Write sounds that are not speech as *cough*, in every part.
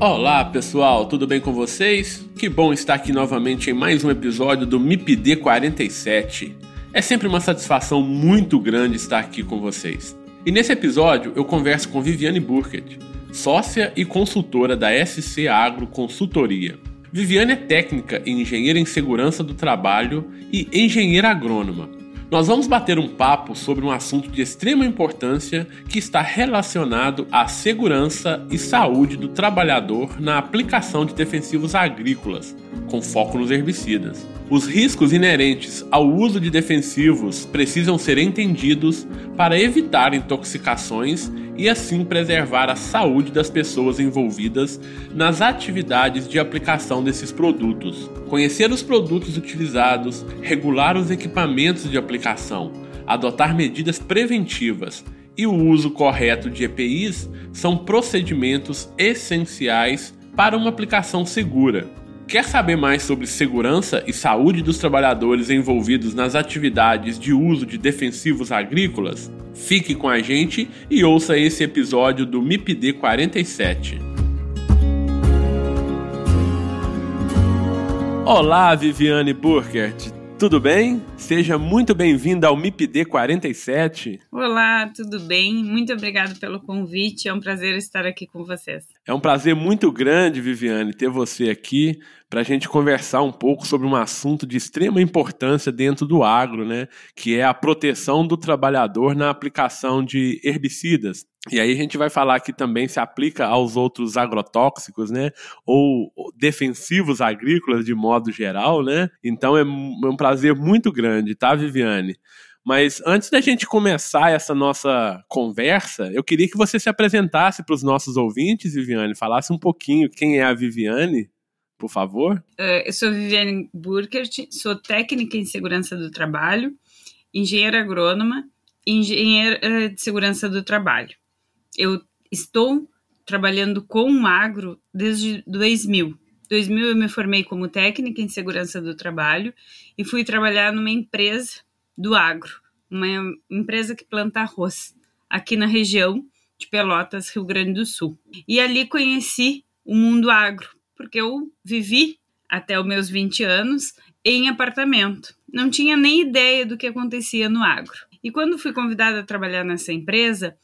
Olá pessoal, tudo bem com vocês? Que bom estar aqui novamente em mais um episódio do MIPD 47. É sempre uma satisfação muito grande estar aqui com vocês. E nesse episódio eu converso com Viviane Burkett, sócia e consultora da SC Agro Consultoria. Viviane é técnica e engenheira em segurança do trabalho e engenheira agrônoma nós vamos bater um papo sobre um assunto de extrema importância que está relacionado à segurança e saúde do trabalhador na aplicação de defensivos agrícolas, com foco nos herbicidas. Os riscos inerentes ao uso de defensivos precisam ser entendidos para evitar intoxicações e assim preservar a saúde das pessoas envolvidas nas atividades de aplicação desses produtos. Conhecer os produtos utilizados, regular os equipamentos de aplicação, adotar medidas preventivas e o uso correto de EPIs são procedimentos essenciais para uma aplicação segura. Quer saber mais sobre segurança e saúde dos trabalhadores envolvidos nas atividades de uso de defensivos agrícolas? Fique com a gente e ouça esse episódio do MIPD 47. Olá, Viviane Burkert. Tudo bem? Seja muito bem-vinda ao MIPD 47. Olá, tudo bem? Muito obrigado pelo convite. É um prazer estar aqui com vocês. É um prazer muito grande, Viviane, ter você aqui para a gente conversar um pouco sobre um assunto de extrema importância dentro do agro, né? Que é a proteção do trabalhador na aplicação de herbicidas. E aí a gente vai falar que também se aplica aos outros agrotóxicos, né? Ou defensivos agrícolas de modo geral, né? Então é um prazer muito grande, tá, Viviane? Mas antes da gente começar essa nossa conversa, eu queria que você se apresentasse para os nossos ouvintes, Viviane, falasse um pouquinho quem é a Viviane por favor? Uh, eu sou Viviane Burkert, sou técnica em segurança do trabalho, engenheira agrônoma engenheira de segurança do trabalho. Eu estou trabalhando com o agro desde 2000. 2000 eu me formei como técnica em segurança do trabalho e fui trabalhar numa empresa do agro, uma empresa que planta arroz aqui na região de Pelotas, Rio Grande do Sul. E ali conheci o mundo agro, porque eu vivi até os meus 20 anos em apartamento. Não tinha nem ideia do que acontecia no agro. E quando fui convidada a trabalhar nessa empresa,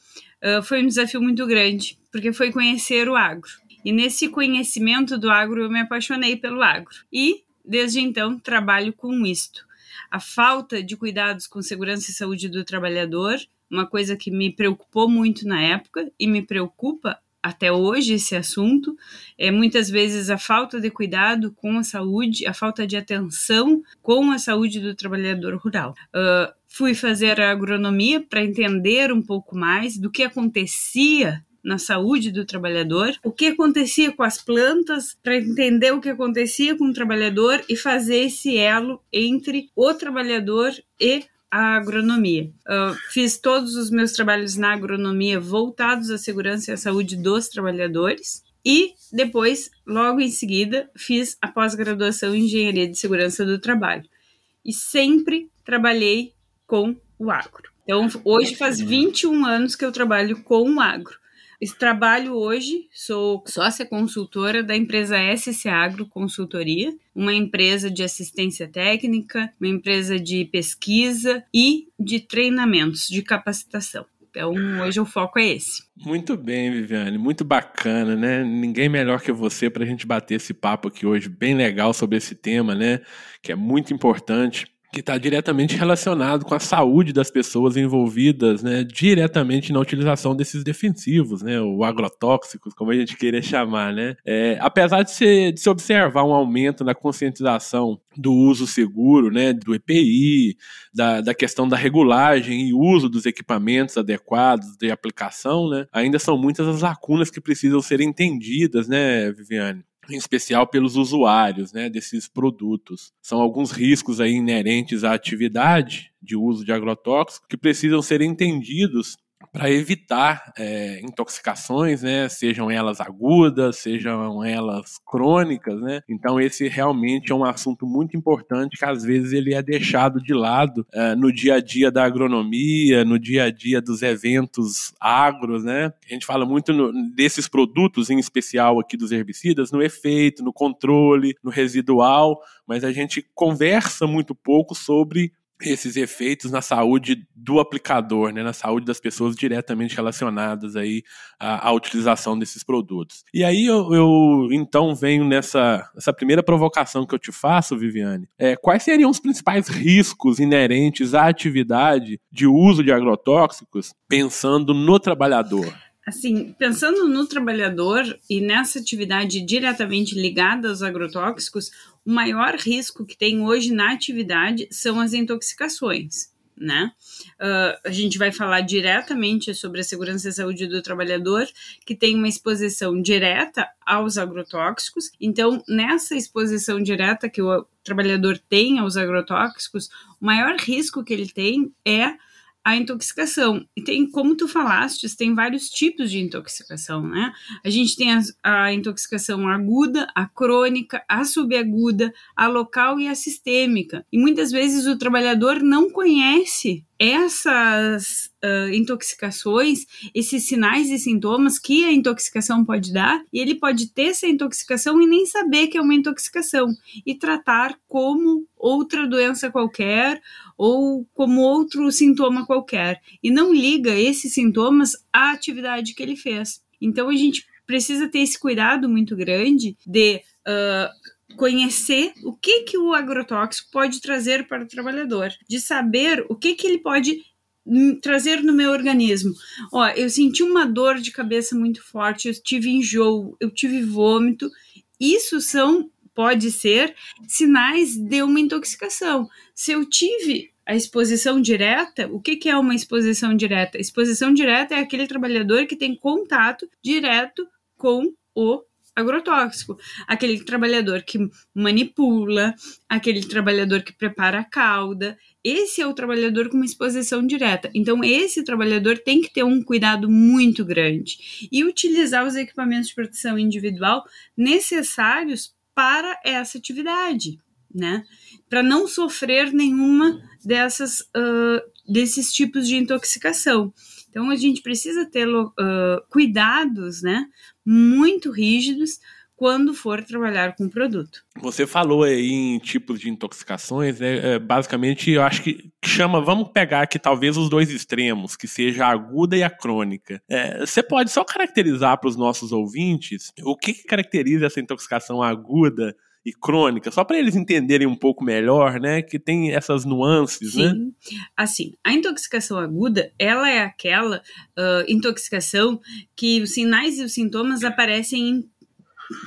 foi um desafio muito grande, porque foi conhecer o agro. E nesse conhecimento do agro, eu me apaixonei pelo agro. E, desde então, trabalho com isto. A falta de cuidados com segurança e saúde do trabalhador, uma coisa que me preocupou muito na época e me preocupa até hoje esse assunto, é muitas vezes a falta de cuidado com a saúde, a falta de atenção com a saúde do trabalhador rural. Uh, fui fazer a agronomia para entender um pouco mais do que acontecia na saúde do trabalhador, o que acontecia com as plantas, para entender o que acontecia com o trabalhador e fazer esse elo entre o trabalhador e a agronomia. Uh, fiz todos os meus trabalhos na agronomia voltados à segurança e à saúde dos trabalhadores. E depois, logo em seguida, fiz a pós-graduação em Engenharia de Segurança do Trabalho. E sempre trabalhei com o agro. Então, hoje faz 21 anos que eu trabalho com o agro. Trabalho hoje, sou sócia consultora da empresa SC Agro Consultoria, uma empresa de assistência técnica, uma empresa de pesquisa e de treinamentos, de capacitação. Então, hoje o foco é esse. Muito bem, Viviane, muito bacana, né? Ninguém melhor que você para a gente bater esse papo aqui hoje, bem legal sobre esse tema, né? Que é muito importante que está diretamente relacionado com a saúde das pessoas envolvidas, né, diretamente na utilização desses defensivos, né, o agrotóxicos, como a gente queria chamar, né. É, apesar de se, de se observar um aumento na conscientização do uso seguro, né, do EPI, da, da questão da regulagem e uso dos equipamentos adequados de aplicação, né, ainda são muitas as lacunas que precisam ser entendidas, né, Viviane em especial pelos usuários né, desses produtos. São alguns riscos aí inerentes à atividade de uso de agrotóxicos que precisam ser entendidos para evitar é, intoxicações, né, sejam elas agudas, sejam elas crônicas, né. Então esse realmente é um assunto muito importante que às vezes ele é deixado de lado é, no dia a dia da agronomia, no dia a dia dos eventos agros, né. A gente fala muito no, desses produtos, em especial aqui dos herbicidas, no efeito, no controle, no residual, mas a gente conversa muito pouco sobre esses efeitos na saúde do aplicador, né, na saúde das pessoas diretamente relacionadas aí à, à utilização desses produtos. E aí eu, eu, então venho nessa essa primeira provocação que eu te faço, Viviane. É, quais seriam os principais riscos inerentes à atividade de uso de agrotóxicos pensando no trabalhador? Assim, pensando no trabalhador e nessa atividade diretamente ligada aos agrotóxicos, o maior risco que tem hoje na atividade são as intoxicações. Né? Uh, a gente vai falar diretamente sobre a segurança e saúde do trabalhador, que tem uma exposição direta aos agrotóxicos. Então, nessa exposição direta que o trabalhador tem aos agrotóxicos, o maior risco que ele tem é a intoxicação. E tem, como tu falaste, tem vários tipos de intoxicação, né? A gente tem a, a, intoxicação aguda, a crônica, a subaguda, a local e a sistêmica. E muitas vezes o trabalhador não conhece essas uh, intoxicações, esses sinais e sintomas que a intoxicação pode dar, e ele pode ter essa intoxicação e nem saber que é uma intoxicação e tratar como outra doença qualquer ou como outro sintoma qualquer e não liga esses sintomas à atividade que ele fez. Então a gente precisa ter esse cuidado muito grande de uh, conhecer o que que o agrotóxico pode trazer para o trabalhador, de saber o que que ele pode hum, trazer no meu organismo. Ó, eu senti uma dor de cabeça muito forte, eu tive enjoo, eu tive vômito. Isso são pode ser sinais de uma intoxicação. Se eu tive a exposição direta, o que, que é uma exposição direta? Exposição direta é aquele trabalhador que tem contato direto com o agrotóxico, aquele trabalhador que manipula, aquele trabalhador que prepara a cauda. Esse é o trabalhador com uma exposição direta. Então, esse trabalhador tem que ter um cuidado muito grande e utilizar os equipamentos de proteção individual necessários para essa atividade, né? Para não sofrer nenhuma dessas uh, desses tipos de intoxicação. Então a gente precisa ter uh, cuidados, né? Muito rígidos quando for trabalhar com o produto. Você falou aí em tipos de intoxicações, né? É, basicamente, eu acho que chama, vamos pegar aqui talvez os dois extremos, que seja a aguda e a crônica. É, você pode só caracterizar para os nossos ouvintes o que, que caracteriza essa intoxicação aguda e crônica, só para eles entenderem um pouco melhor, né, que tem essas nuances, né? Sim. né? Assim, a intoxicação aguda, ela é aquela uh, intoxicação que os sinais e os sintomas aparecem em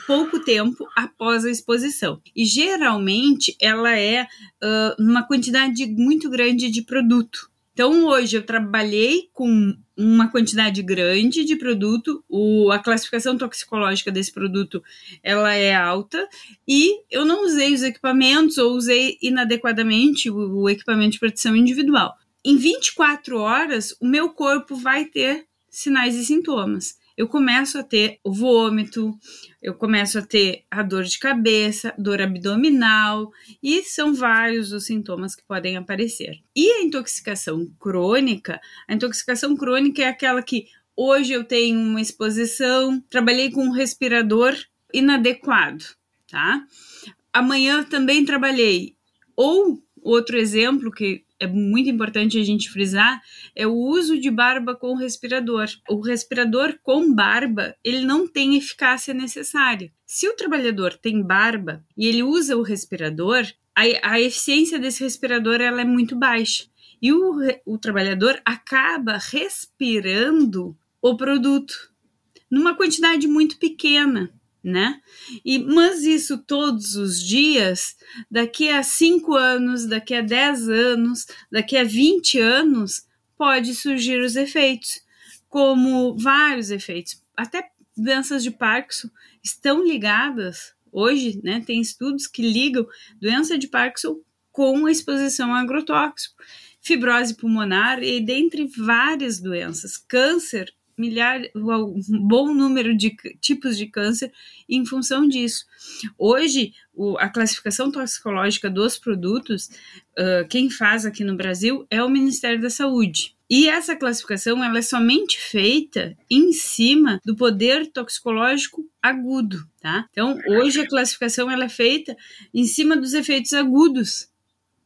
pouco tempo após a exposição. E geralmente ela é uh, uma quantidade muito grande de produto. Então hoje eu trabalhei com uma quantidade grande de produto, o, a classificação toxicológica desse produto ela é alta. E eu não usei os equipamentos ou usei inadequadamente o, o equipamento de proteção individual. Em 24 horas, o meu corpo vai ter sinais e sintomas eu começo a ter o vômito, eu começo a ter a dor de cabeça, dor abdominal, e são vários os sintomas que podem aparecer. E a intoxicação crônica? A intoxicação crônica é aquela que hoje eu tenho uma exposição, trabalhei com um respirador inadequado, tá? Amanhã também trabalhei. Ou outro exemplo que é muito importante a gente frisar é o uso de barba com respirador. O respirador com barba, ele não tem eficácia necessária. Se o trabalhador tem barba e ele usa o respirador, a, a eficiência desse respirador ela é muito baixa. E o, o trabalhador acaba respirando o produto numa quantidade muito pequena né? E, mas isso todos os dias, daqui a 5 anos, daqui a 10 anos, daqui a 20 anos, pode surgir os efeitos, como vários efeitos. Até doenças de Parkinson estão ligadas, hoje, né? Tem estudos que ligam doença de Parkinson com a exposição a agrotóxico, fibrose pulmonar e dentre várias doenças. Câncer milhar, um bom número de tipos de câncer em função disso. Hoje, o, a classificação toxicológica dos produtos, uh, quem faz aqui no Brasil é o Ministério da Saúde. E essa classificação ela é somente feita em cima do poder toxicológico agudo, tá? Então, hoje a classificação ela é feita em cima dos efeitos agudos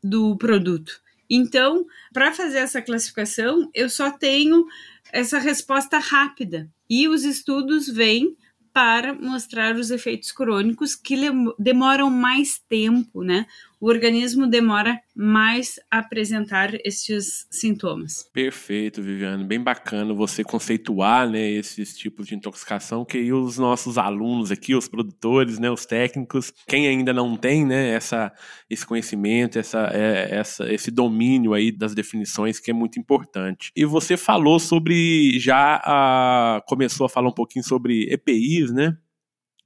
do produto. Então, para fazer essa classificação, eu só tenho essa resposta rápida. E os estudos vêm para mostrar os efeitos crônicos que demoram mais tempo, né? O organismo demora mais a apresentar esses sintomas. Perfeito, Viviane. Bem bacana você conceituar né, esses tipos de intoxicação que os nossos alunos aqui, os produtores, né, os técnicos, quem ainda não tem né, essa, esse conhecimento, essa, é, essa, esse domínio aí das definições que é muito importante. E você falou sobre, já a, começou a falar um pouquinho sobre EPIs, né?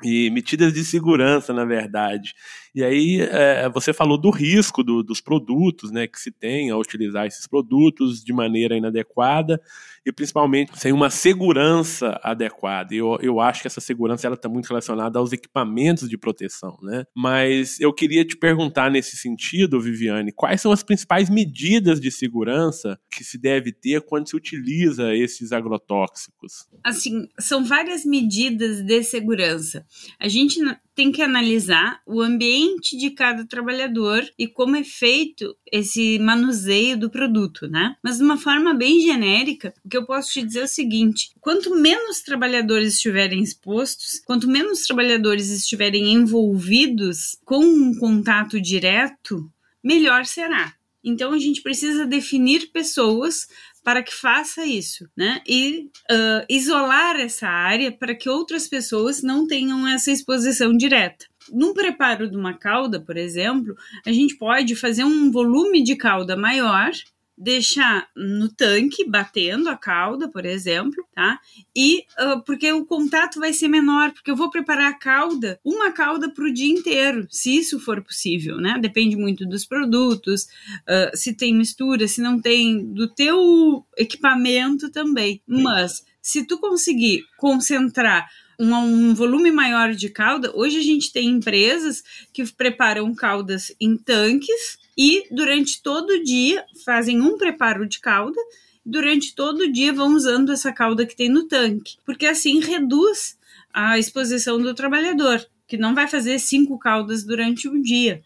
E medidas de segurança, na verdade. E aí é, você falou do risco do, dos produtos, né, que se tem a utilizar esses produtos de maneira inadequada e principalmente sem uma segurança adequada. Eu, eu acho que essa segurança ela está muito relacionada aos equipamentos de proteção, né? Mas eu queria te perguntar nesse sentido, Viviane, quais são as principais medidas de segurança que se deve ter quando se utiliza esses agrotóxicos? Assim, são várias medidas de segurança. A gente tem que analisar o ambiente de cada trabalhador e como é feito esse manuseio do produto, né? Mas de uma forma bem genérica, o que eu posso te dizer é o seguinte: quanto menos trabalhadores estiverem expostos, quanto menos trabalhadores estiverem envolvidos com um contato direto, melhor será. Então a gente precisa definir pessoas para que faça isso, né? E uh, isolar essa área para que outras pessoas não tenham essa exposição direta. Num preparo de uma cauda, por exemplo, a gente pode fazer um volume de cauda maior deixar no tanque batendo a cauda, por exemplo, tá? E uh, porque o contato vai ser menor, porque eu vou preparar a cauda, uma cauda para o dia inteiro, se isso for possível, né? Depende muito dos produtos, uh, se tem mistura, se não tem, do teu equipamento também. Mas se tu conseguir concentrar um, um, volume maior de calda. Hoje a gente tem empresas que preparam caldas em tanques e durante todo o dia fazem um preparo de calda. Durante todo o dia vão usando essa calda que tem no tanque, porque assim reduz a exposição do trabalhador, que não vai fazer cinco caldas durante um dia,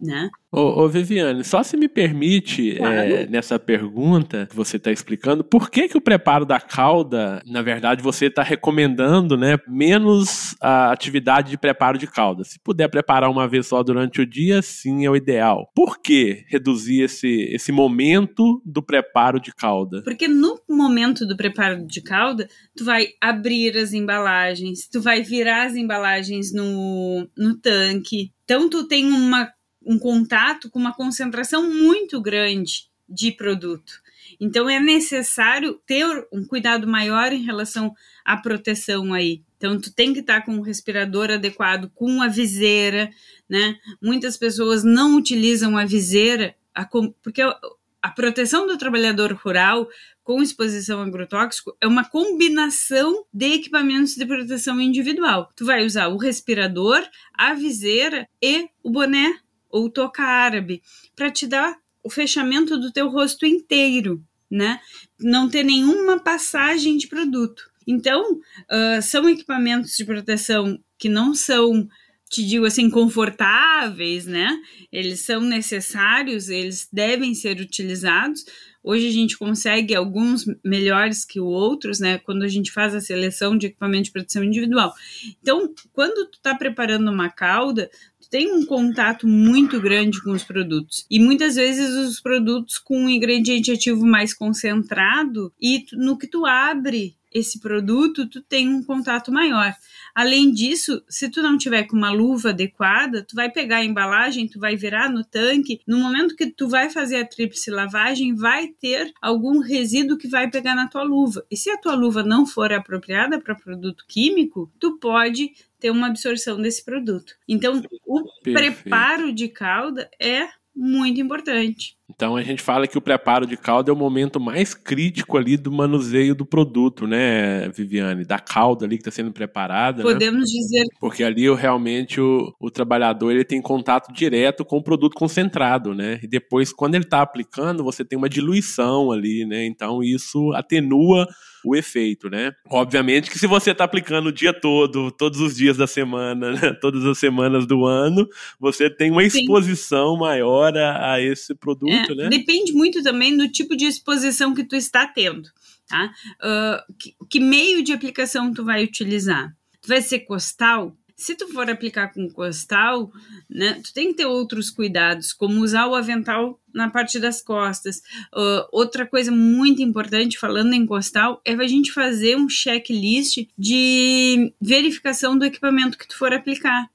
né? Ô, ô, Viviane, só se me permite, claro. é, nessa pergunta que você está explicando, por que, que o preparo da calda, na verdade, você está recomendando né, menos a atividade de preparo de calda? Se puder preparar uma vez só durante o dia, sim, é o ideal. Por que reduzir esse, esse momento do preparo de calda? Porque no momento do preparo de calda, tu vai abrir as embalagens, tu vai virar as embalagens no, no tanque, então tu tem uma um contato com uma concentração muito grande de produto. Então é necessário ter um cuidado maior em relação à proteção aí. Então tu tem que estar com um respirador adequado, com a viseira, né? Muitas pessoas não utilizam a viseira, a, porque a proteção do trabalhador rural com exposição a agrotóxico é uma combinação de equipamentos de proteção individual. Tu vai usar o respirador, a viseira e o boné ou toca árabe, para te dar o fechamento do teu rosto inteiro, né? Não ter nenhuma passagem de produto. Então, uh, são equipamentos de proteção que não são te digo assim, confortáveis, né? Eles são necessários, eles devem ser utilizados. Hoje a gente consegue alguns melhores que outros, né? Quando a gente faz a seleção de equipamento de proteção individual. Então, quando tu está preparando uma cauda, tem um contato muito grande com os produtos. E muitas vezes os produtos com um ingrediente ativo mais concentrado e no que tu abre esse produto, tu tem um contato maior. Além disso, se tu não tiver com uma luva adequada, tu vai pegar a embalagem, tu vai virar no tanque, no momento que tu vai fazer a tríplice lavagem, vai ter algum resíduo que vai pegar na tua luva. E se a tua luva não for apropriada para produto químico, tu pode ter uma absorção desse produto. Então, o Perfeito. preparo de calda é muito importante. Então a gente fala que o preparo de calda é o momento mais crítico ali do manuseio do produto, né, Viviane? Da calda ali que está sendo preparada. Né? Podemos né? dizer. Porque ali realmente o, o trabalhador ele tem contato direto com o produto concentrado, né? E depois, quando ele está aplicando, você tem uma diluição ali, né? Então isso atenua o efeito, né? Obviamente que se você está aplicando o dia todo, todos os dias da semana, né? *laughs* todas as semanas do ano, você tem uma exposição Sim. maior a, a, esse produto, é, né? Depende muito também do tipo de exposição que tu está tendo, tá? Uh, que, que meio de aplicação tu vai utilizar? Tu vai ser costal? Se tu for aplicar com costal, né, tu tem que ter outros cuidados, como usar o avental na parte das costas. Uh, outra coisa muito importante, falando em costal, é a gente fazer um checklist de verificação do equipamento que tu for aplicar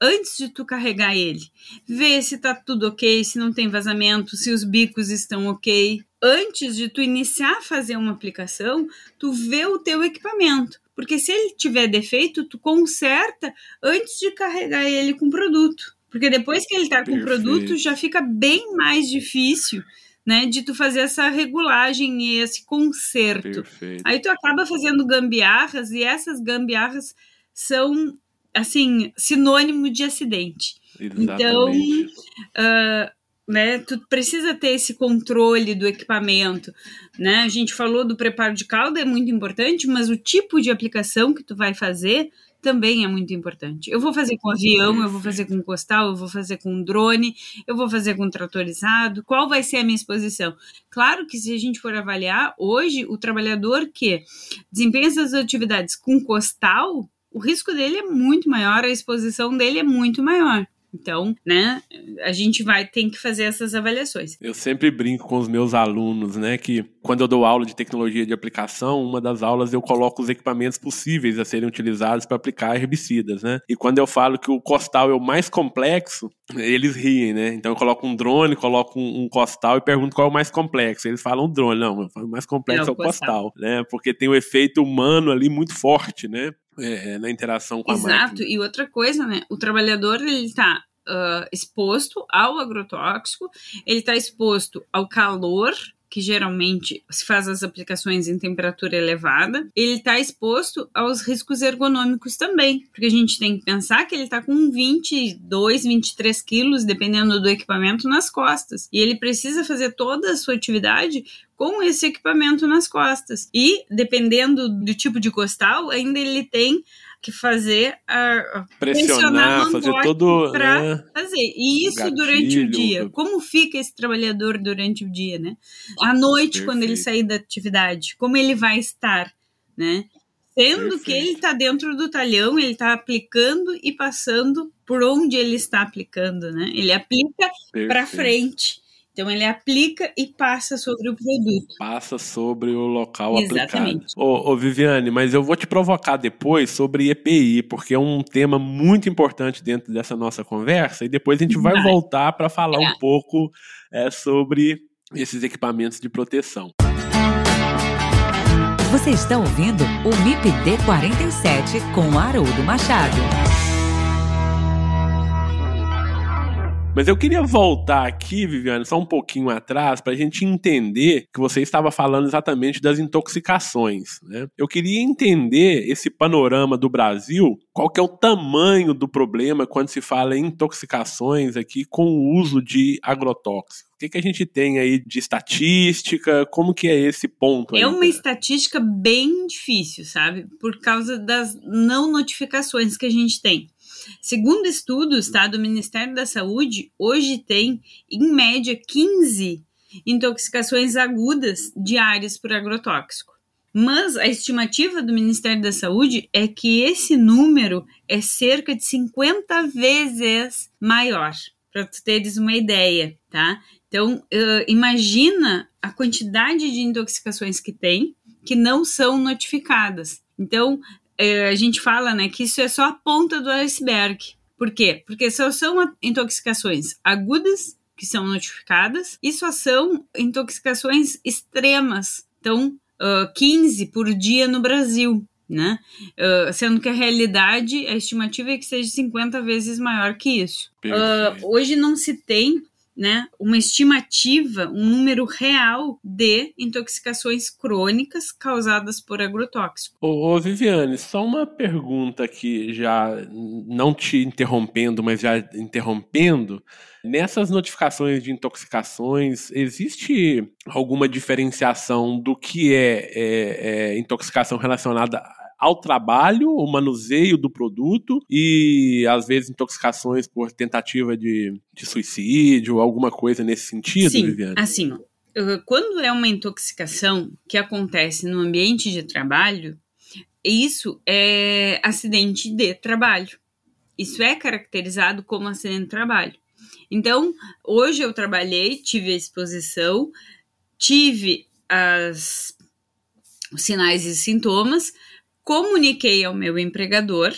antes de tu carregar ele. Ver se tá tudo ok, se não tem vazamento, se os bicos estão ok. Antes de tu iniciar a fazer uma aplicação, tu vê o teu equipamento. Porque se ele tiver defeito, tu conserta antes de carregar ele com produto. Porque depois que ele está com o produto, já fica bem mais difícil né, de tu fazer essa regulagem e esse conserto. Perfeito. Aí tu acaba fazendo gambiarras e essas gambiarras são assim sinônimo de acidente. Exatamente. Então, uh, né? Tu precisa ter esse controle do equipamento, né? A gente falou do preparo de calda é muito importante, mas o tipo de aplicação que tu vai fazer também é muito importante. Eu vou fazer com avião, eu vou fazer com costal, eu vou fazer com drone, eu vou fazer com tratorizado. Qual vai ser a minha exposição? Claro que se a gente for avaliar hoje o trabalhador que desempenha essas atividades com costal, o risco dele é muito maior, a exposição dele é muito maior. Então, né, a gente vai ter que fazer essas avaliações. Eu sempre brinco com os meus alunos, né, que quando eu dou aula de tecnologia de aplicação, uma das aulas eu coloco os equipamentos possíveis a serem utilizados para aplicar herbicidas, né? E quando eu falo que o costal é o mais complexo, eles riem, né? Então eu coloco um drone, coloco um, um costal e pergunto qual é o mais complexo. Eles falam drone, não, o mais complexo é, é o costal, costal, né? Porque tem o um efeito humano ali muito forte, né? É, é, na interação com Exato. a máquina. Exato, e outra coisa, né? O trabalhador, ele está uh, exposto ao agrotóxico, ele está exposto ao calor, que geralmente se faz as aplicações em temperatura elevada, ele está exposto aos riscos ergonômicos também, porque a gente tem que pensar que ele está com 22, 23 quilos, dependendo do equipamento, nas costas, e ele precisa fazer toda a sua atividade com esse equipamento nas costas. E, dependendo do tipo de costal, ainda ele tem que fazer a pressionar, fazer todo para né? fazer. E isso Gatilho. durante o dia. Como fica esse trabalhador durante o dia, né? À noite, Perfeito. quando ele sair da atividade, como ele vai estar, né? Sendo Perfeito. que ele está dentro do talhão, ele está aplicando e passando por onde ele está aplicando, né? Ele aplica para frente. Então ele aplica e passa sobre o produto. Passa sobre o local Exatamente. aplicado. Ô, ô, Viviane, mas eu vou te provocar depois sobre EPI, porque é um tema muito importante dentro dessa nossa conversa, e depois a gente vai, vai. voltar para falar é. um pouco é, sobre esses equipamentos de proteção. Você está ouvindo o MIPD 47 com Haroldo Machado. Mas eu queria voltar aqui, Viviane, só um pouquinho atrás, para a gente entender que você estava falando exatamente das intoxicações. Né? Eu queria entender esse panorama do Brasil, qual que é o tamanho do problema quando se fala em intoxicações aqui com o uso de agrotóxicos. O que, que a gente tem aí de estatística? Como que é esse ponto? É aí, uma estatística bem difícil, sabe? Por causa das não notificações que a gente tem. Segundo estudos tá, do Ministério da Saúde, hoje tem, em média, 15 intoxicações agudas diárias por agrotóxico. Mas a estimativa do Ministério da Saúde é que esse número é cerca de 50 vezes maior, para tu teres uma ideia, tá? Então, uh, imagina a quantidade de intoxicações que tem que não são notificadas. Então, a gente fala né, que isso é só a ponta do iceberg. Por quê? Porque só são intoxicações agudas que são notificadas e só são intoxicações extremas. Então, uh, 15 por dia no Brasil, né? Uh, sendo que a realidade, a estimativa é que seja 50 vezes maior que isso. Uh, hoje não se tem né, uma estimativa, um número real de intoxicações crônicas causadas por agrotóxico. Ô, ô, Viviane, só uma pergunta aqui, já não te interrompendo, mas já interrompendo. Nessas notificações de intoxicações, existe alguma diferenciação do que é, é, é intoxicação relacionada ao trabalho, o manuseio do produto e às vezes intoxicações por tentativa de, de suicídio, alguma coisa nesse sentido, Sim, Viviane? Assim, quando é uma intoxicação que acontece no ambiente de trabalho, isso é acidente de trabalho. Isso é caracterizado como acidente de trabalho. Então, hoje eu trabalhei, tive a exposição, tive as, os sinais e sintomas, comuniquei ao meu empregador,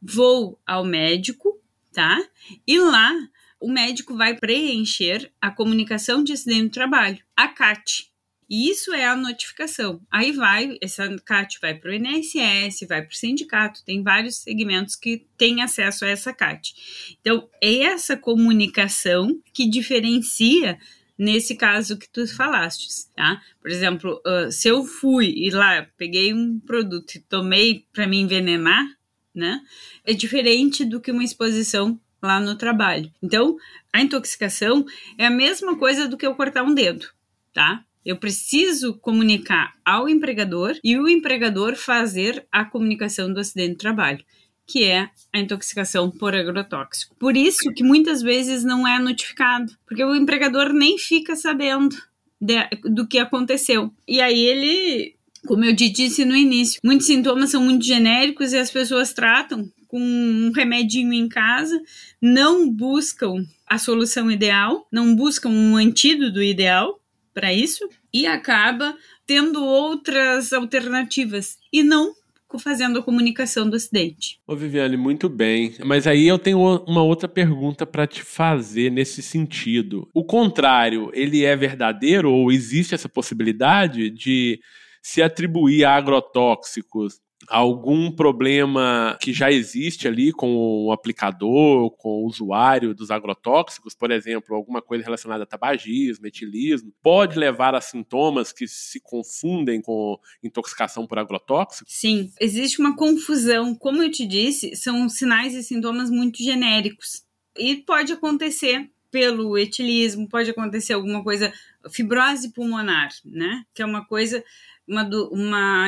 vou ao médico, tá? E lá o médico vai preencher a comunicação de acidente de trabalho, a CAT. E isso é a notificação. Aí vai, essa CAT vai para o INSS, vai para o sindicato, tem vários segmentos que têm acesso a essa CAT. Então, é essa comunicação que diferencia nesse caso que tu falaste, tá? Por exemplo, uh, se eu fui e lá peguei um produto e tomei para me envenenar, né? É diferente do que uma exposição lá no trabalho. Então, a intoxicação é a mesma coisa do que eu cortar um dedo, tá? Eu preciso comunicar ao empregador e o empregador fazer a comunicação do acidente de trabalho, que é a intoxicação por agrotóxico. Por isso que muitas vezes não é notificado, porque o empregador nem fica sabendo de, do que aconteceu. E aí ele, como eu disse no início, muitos sintomas são muito genéricos e as pessoas tratam com um remedinho em casa, não buscam a solução ideal, não buscam um antídoto ideal, para isso e acaba tendo outras alternativas e não fazendo a comunicação do acidente. Ô Viviane, muito bem. Mas aí eu tenho uma outra pergunta para te fazer nesse sentido. O contrário, ele é verdadeiro ou existe essa possibilidade de se atribuir a agrotóxicos algum problema que já existe ali com o aplicador, com o usuário dos agrotóxicos, por exemplo, alguma coisa relacionada a tabagismo, etilismo, pode levar a sintomas que se confundem com intoxicação por agrotóxico? Sim, existe uma confusão. Como eu te disse, são sinais e sintomas muito genéricos. E pode acontecer pelo etilismo, pode acontecer alguma coisa, fibrose pulmonar, né? Que é uma coisa uma, uma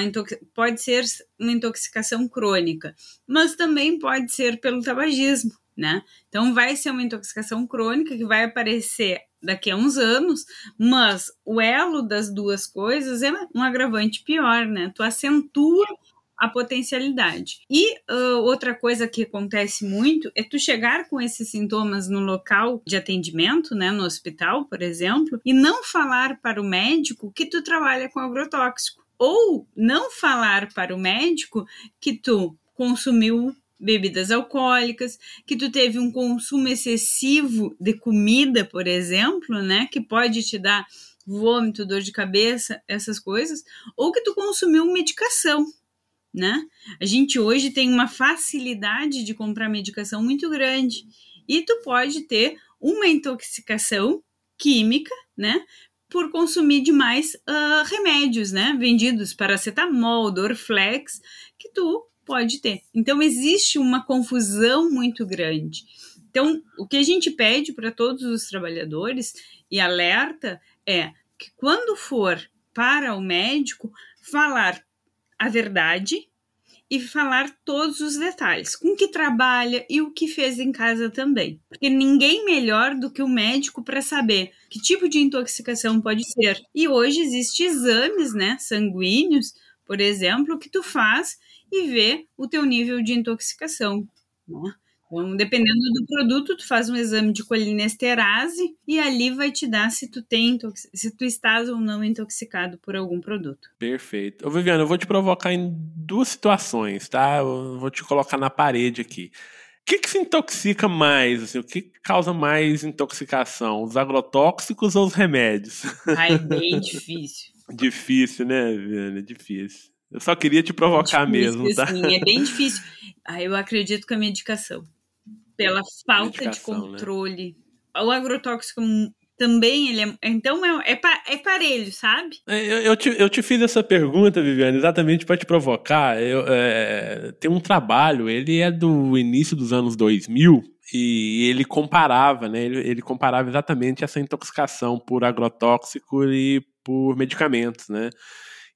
pode ser uma intoxicação crônica, mas também pode ser pelo tabagismo, né? Então vai ser uma intoxicação crônica que vai aparecer daqui a uns anos, mas o elo das duas coisas é um agravante pior, né? Tu acentua a potencialidade. E uh, outra coisa que acontece muito é tu chegar com esses sintomas no local de atendimento, né, no hospital, por exemplo, e não falar para o médico que tu trabalha com agrotóxico. Ou não falar para o médico que tu consumiu bebidas alcoólicas, que tu teve um consumo excessivo de comida, por exemplo, né, que pode te dar vômito, dor de cabeça, essas coisas, ou que tu consumiu medicação, né? A gente hoje tem uma facilidade de comprar medicação muito grande e tu pode ter uma intoxicação química, né? Por consumir demais uh, remédios, né? Vendidos paracetamol, Dorflex, que tu pode ter. Então existe uma confusão muito grande. Então, o que a gente pede para todos os trabalhadores e alerta é que quando for para o médico, falar a verdade e falar todos os detalhes, com que trabalha e o que fez em casa também. Porque ninguém melhor do que o médico para saber que tipo de intoxicação pode ser. E hoje existem exames, né, sanguíneos, por exemplo, que tu faz e vê o teu nível de intoxicação. Né? Então, dependendo do produto, tu faz um exame de colinesterase e ali vai te dar se tu tem se tu estás ou não intoxicado por algum produto. Perfeito. Ô, Viviana, eu vou te provocar em duas situações, tá? Eu vou te colocar na parede aqui. O que, que se intoxica mais? Assim, o que causa mais intoxicação? Os agrotóxicos ou os remédios? *laughs* É bem difícil. difícil, né, Viviana? Difícil. Eu só queria te provocar difícil, mesmo, tá? Sim, é bem difícil. Ah, eu acredito que a medicação pela falta de né? controle. Né? O agrotóxico também ele é, então é, é, é parelho, sabe? É, eu, eu, te, eu te fiz essa pergunta, Viviane, exatamente para te provocar. Eu, é, tem um trabalho, ele é do início dos anos 2000 e ele comparava, né? Ele, ele comparava exatamente essa intoxicação por agrotóxico e por medicamentos, né?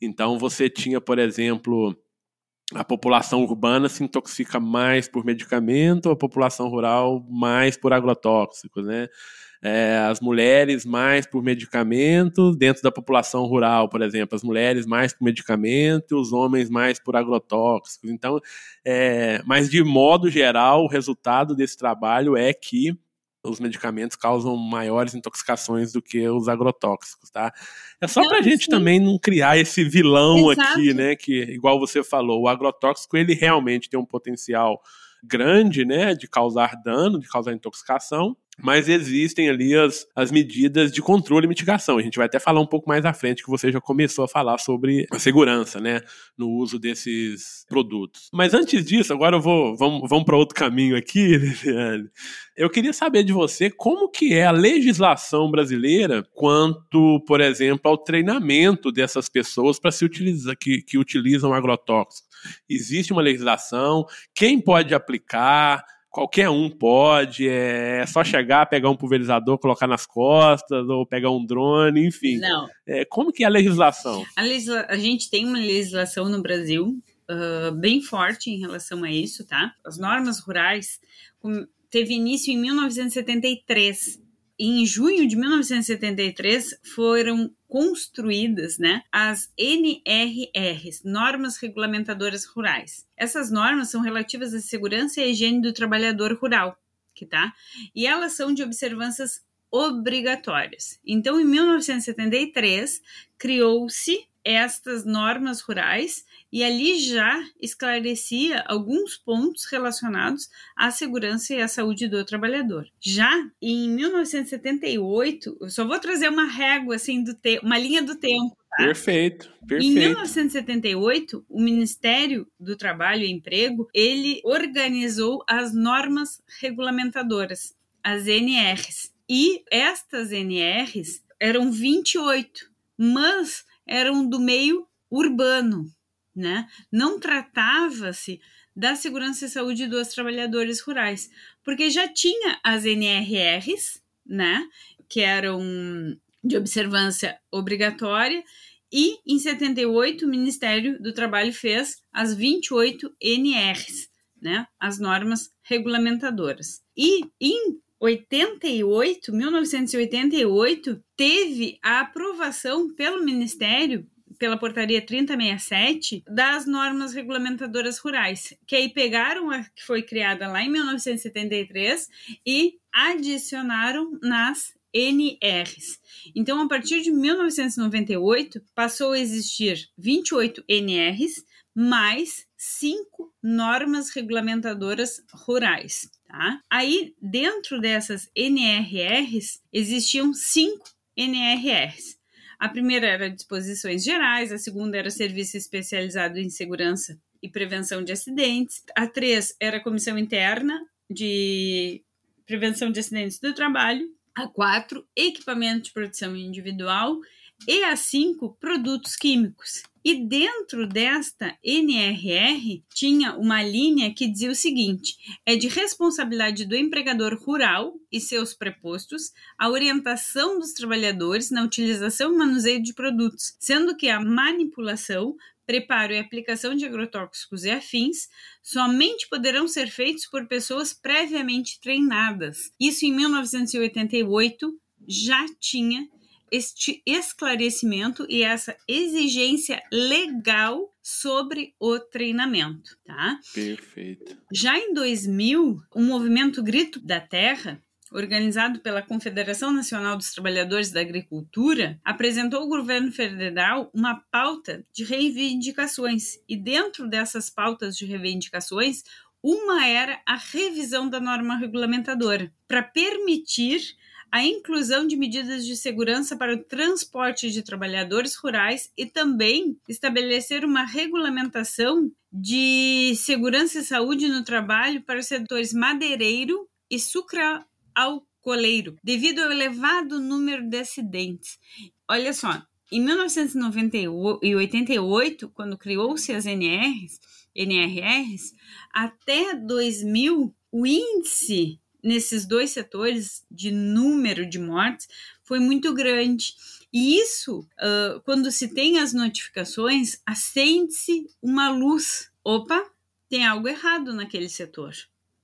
Então você tinha, por exemplo, a população urbana se intoxica mais por medicamento, a população rural mais por agrotóxicos, né? É, as mulheres mais por medicamento, dentro da população rural, por exemplo, as mulheres mais por medicamento, os homens mais por agrotóxicos. Então, é, mas de modo geral, o resultado desse trabalho é que os medicamentos causam maiores intoxicações do que os agrotóxicos, tá? É só para a gente sim. também não criar esse vilão Exato. aqui, né? Que, igual você falou, o agrotóxico ele realmente tem um potencial grande, né, de causar dano, de causar intoxicação, mas existem ali as, as medidas de controle e mitigação. A gente vai até falar um pouco mais à frente, que você já começou a falar sobre a segurança, né, no uso desses produtos. Mas antes disso, agora eu vou, vamos, vamos para outro caminho aqui, *laughs* Viviane. Eu queria saber de você como que é a legislação brasileira quanto, por exemplo, ao treinamento dessas pessoas para se utilizar, que, que utilizam agrotóxicos. Existe uma legislação? Quem pode aplicar? Qualquer um pode, é só chegar, pegar um pulverizador, colocar nas costas, ou pegar um drone, enfim. Não. É, como que é a legislação? A, legisla... a gente tem uma legislação no Brasil uh, bem forte em relação a isso, tá? As normas rurais teve início em 1973 em junho de 1973 foram construídas né, as NRRs, Normas Regulamentadoras Rurais. Essas normas são relativas à segurança e à higiene do trabalhador rural, que tá? E elas são de observâncias obrigatórias. Então, em 1973, criou-se estas normas rurais e ali já esclarecia alguns pontos relacionados à segurança e à saúde do trabalhador. Já em 1978, eu só vou trazer uma régua assim do te uma linha do tempo. Tá? Perfeito, perfeito. Em 1978, o Ministério do Trabalho e Emprego ele organizou as normas regulamentadoras, as NRs. E estas NRs eram 28, mas eram do meio urbano, né? Não tratava-se da segurança e saúde dos trabalhadores rurais, porque já tinha as NRRs, né, que eram de observância obrigatória, e em 78 o Ministério do Trabalho fez as 28 NRs, né, as normas regulamentadoras. E em 88, 1988, teve a aprovação pelo Ministério pela portaria 3067 das normas regulamentadoras rurais, que aí pegaram a que foi criada lá em 1973 e adicionaram nas NRs. Então, a partir de 1998, passou a existir 28 NRs mais cinco normas regulamentadoras rurais. Tá? Aí, dentro dessas NRRs, existiam cinco NRRs. A primeira era disposições gerais, a segunda era serviço especializado em segurança e prevenção de acidentes, a três era comissão interna de prevenção de acidentes do trabalho, a quatro equipamento de proteção individual e a cinco produtos químicos. E dentro desta NRR tinha uma linha que dizia o seguinte: é de responsabilidade do empregador rural e seus prepostos a orientação dos trabalhadores na utilização e manuseio de produtos, sendo que a manipulação preparo e aplicação de agrotóxicos e afins somente poderão ser feitos por pessoas previamente treinadas. Isso em 1988 já tinha este esclarecimento e essa exigência legal sobre o treinamento, tá? Perfeito. Já em 2000, o movimento Grito da Terra organizado pela Confederação Nacional dos Trabalhadores da Agricultura, apresentou ao governo federal uma pauta de reivindicações. E dentro dessas pautas de reivindicações, uma era a revisão da norma regulamentadora, para permitir a inclusão de medidas de segurança para o transporte de trabalhadores rurais e também estabelecer uma regulamentação de segurança e saúde no trabalho para os setores madeireiro e sucroalcooleiro, devido ao elevado número de acidentes. Olha só, em 1988, quando criou-se as NRs, NRRs, até 2000, o índice nesses dois setores de número de mortes foi muito grande. E isso, uh, quando se tem as notificações, acende-se uma luz. Opa, tem algo errado naquele setor.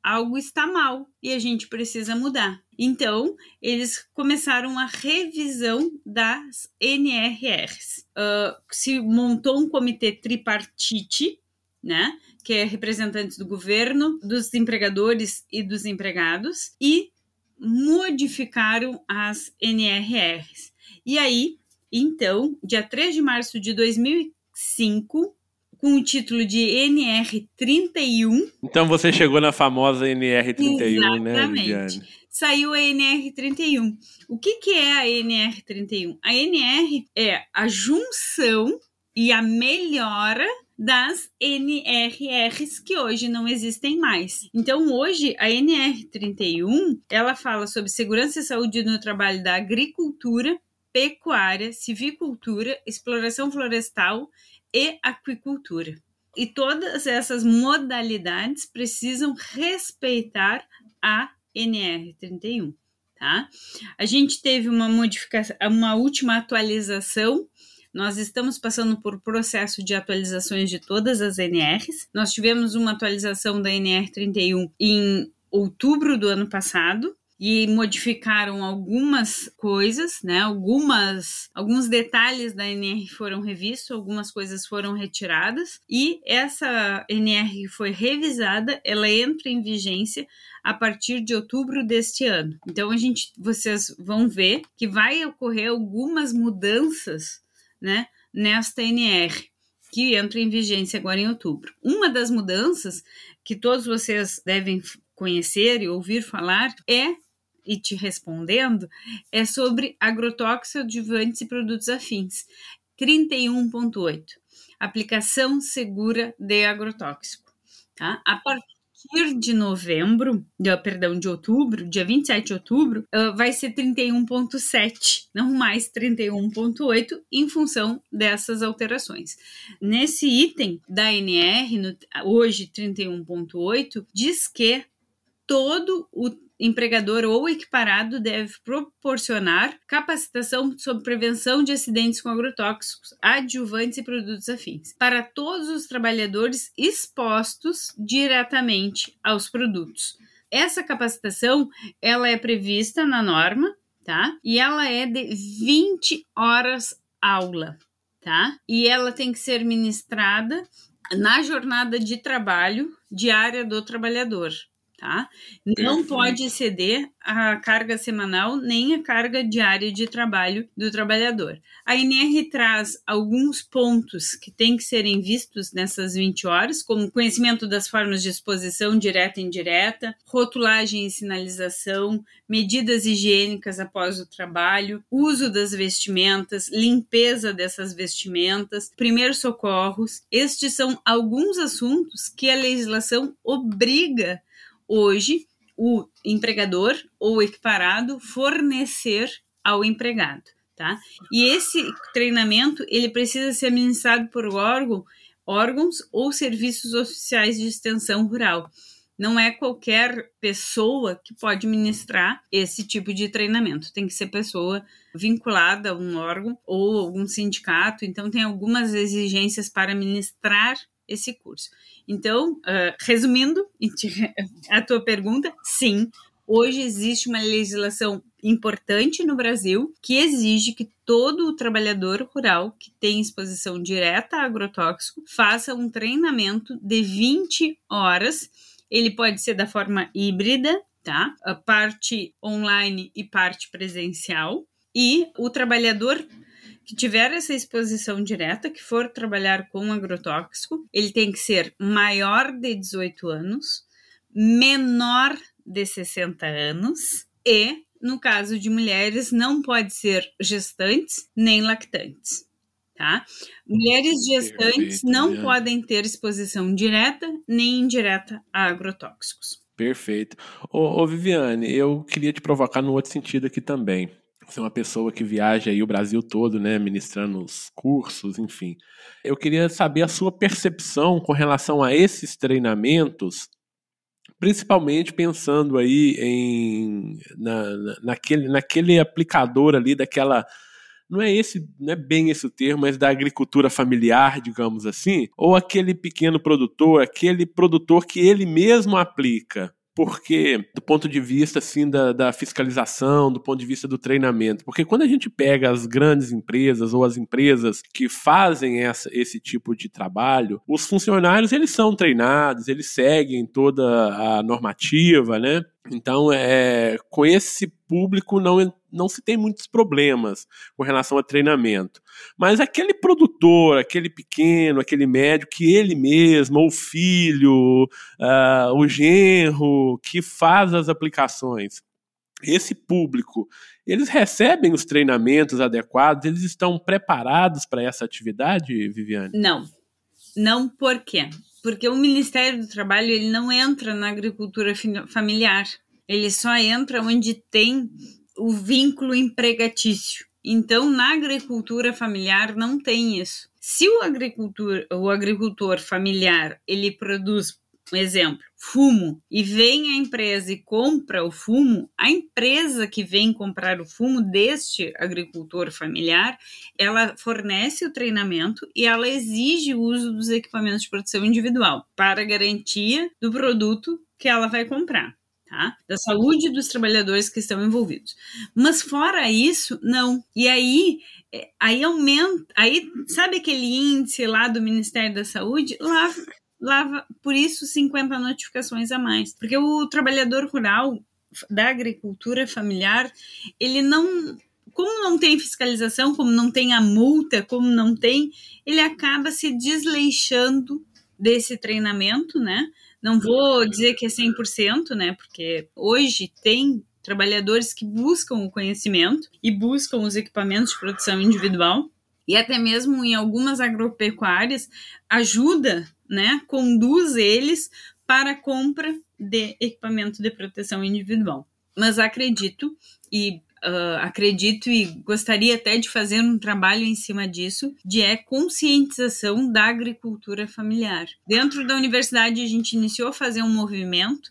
Algo está mal e a gente precisa mudar. Então, eles começaram a revisão das NRRs. Uh, se montou um comitê tripartite né? Que é representantes do governo, dos empregadores e dos empregados, e modificaram as NRRs. E aí, então, dia 3 de março de 2005, com o título de NR31. Então você chegou na famosa NR31, né, Exatamente. Saiu a NR31. O que, que é a NR31? A NR é a junção e a melhora das NRRs que hoje não existem mais. Então, hoje a NR31, ela fala sobre segurança e saúde no trabalho da agricultura, pecuária, civicultura, exploração florestal e aquicultura. E todas essas modalidades precisam respeitar a NR31, tá? A gente teve uma modificação, uma última atualização nós estamos passando por processo de atualizações de todas as NRs. Nós tivemos uma atualização da NR31 em outubro do ano passado, e modificaram algumas coisas, né? Algumas, alguns detalhes da NR foram revistos, algumas coisas foram retiradas e essa NR foi revisada, ela entra em vigência a partir de outubro deste ano. Então a gente, vocês vão ver que vai ocorrer algumas mudanças né, nesta NR, que entra em vigência agora em outubro. Uma das mudanças que todos vocês devem conhecer e ouvir falar é, e te respondendo, é sobre agrotóxicos, adjuvantes e produtos afins. 31.8. Aplicação segura de agrotóxico. Tá? A partir partir de novembro, de, perdão, de outubro, dia 27 de outubro, uh, vai ser 31,7, não mais 31,8, em função dessas alterações. Nesse item da NR, no, hoje 31,8, diz que todo o empregador ou equiparado deve proporcionar capacitação sobre prevenção de acidentes com agrotóxicos, adjuvantes e produtos afins para todos os trabalhadores expostos diretamente aos produtos. Essa capacitação, ela é prevista na norma, tá? E ela é de 20 horas aula, tá? E ela tem que ser ministrada na jornada de trabalho diária do trabalhador tá? Não pode exceder a carga semanal nem a carga diária de trabalho do trabalhador. A NR traz alguns pontos que têm que serem vistos nessas 20 horas, como conhecimento das formas de exposição direta e indireta, rotulagem e sinalização, medidas higiênicas após o trabalho, uso das vestimentas, limpeza dessas vestimentas, primeiros socorros. Estes são alguns assuntos que a legislação obriga hoje o empregador ou equiparado fornecer ao empregado. tá? E esse treinamento, ele precisa ser administrado por órgão, órgãos ou serviços oficiais de extensão rural. Não é qualquer pessoa que pode ministrar esse tipo de treinamento. Tem que ser pessoa vinculada a um órgão ou algum sindicato. Então, tem algumas exigências para ministrar esse curso. Então, uh, resumindo *laughs* a tua pergunta, sim, hoje existe uma legislação importante no Brasil que exige que todo trabalhador rural que tem exposição direta a agrotóxico faça um treinamento de 20 horas. Ele pode ser da forma híbrida, tá? A parte online e parte presencial. E o trabalhador que tiver essa exposição direta, que for trabalhar com agrotóxico, ele tem que ser maior de 18 anos, menor de 60 anos e, no caso de mulheres, não pode ser gestantes nem lactantes. Tá? Mulheres gestantes Perfeito, não podem ter exposição direta nem indireta a agrotóxicos. Perfeito. Ô, ô, Viviane, eu queria te provocar no outro sentido aqui também. Você é uma pessoa que viaja aí o Brasil todo, né, ministrando os cursos, enfim. Eu queria saber a sua percepção com relação a esses treinamentos principalmente pensando aí em na, naquele, naquele aplicador ali daquela não é esse, não é bem esse o termo, mas da agricultura familiar, digamos assim, ou aquele pequeno produtor, aquele produtor que ele mesmo aplica porque do ponto de vista assim da, da, fiscalização, do ponto de vista do treinamento, porque quando a gente pega as grandes empresas ou as empresas que fazem essa, esse tipo de trabalho, os funcionários eles são treinados, eles seguem toda a normativa, né? Então, é, com esse público não, não se tem muitos problemas com relação a treinamento. Mas aquele produtor, aquele pequeno, aquele médio, que ele mesmo, o filho, uh, o genro, que faz as aplicações, esse público, eles recebem os treinamentos adequados, eles estão preparados para essa atividade, Viviane? Não. Não por quê? Porque o Ministério do Trabalho ele não entra na agricultura familiar. Ele só entra onde tem o vínculo empregatício. Então, na agricultura familiar não tem isso. Se o agricultor, o agricultor familiar ele produz um exemplo, fumo, e vem a empresa e compra o fumo, a empresa que vem comprar o fumo deste agricultor familiar, ela fornece o treinamento e ela exige o uso dos equipamentos de produção individual para garantia do produto que ela vai comprar. Tá? Da saúde dos trabalhadores que estão envolvidos. Mas fora isso, não. E aí, é, aí aumenta, aí sabe aquele índice lá do Ministério da Saúde? Lá lava por isso 50 notificações a mais. Porque o trabalhador rural da agricultura familiar, ele não como não tem fiscalização, como não tem a multa, como não tem, ele acaba se desleixando desse treinamento, né? Não vou dizer que é 100%, né? Porque hoje tem trabalhadores que buscam o conhecimento e buscam os equipamentos de produção individual e até mesmo em algumas agropecuárias ajuda né, conduz eles para a compra de equipamento de proteção individual. Mas acredito e uh, acredito e gostaria até de fazer um trabalho em cima disso, de é conscientização da agricultura familiar. Dentro da universidade a gente iniciou a fazer um movimento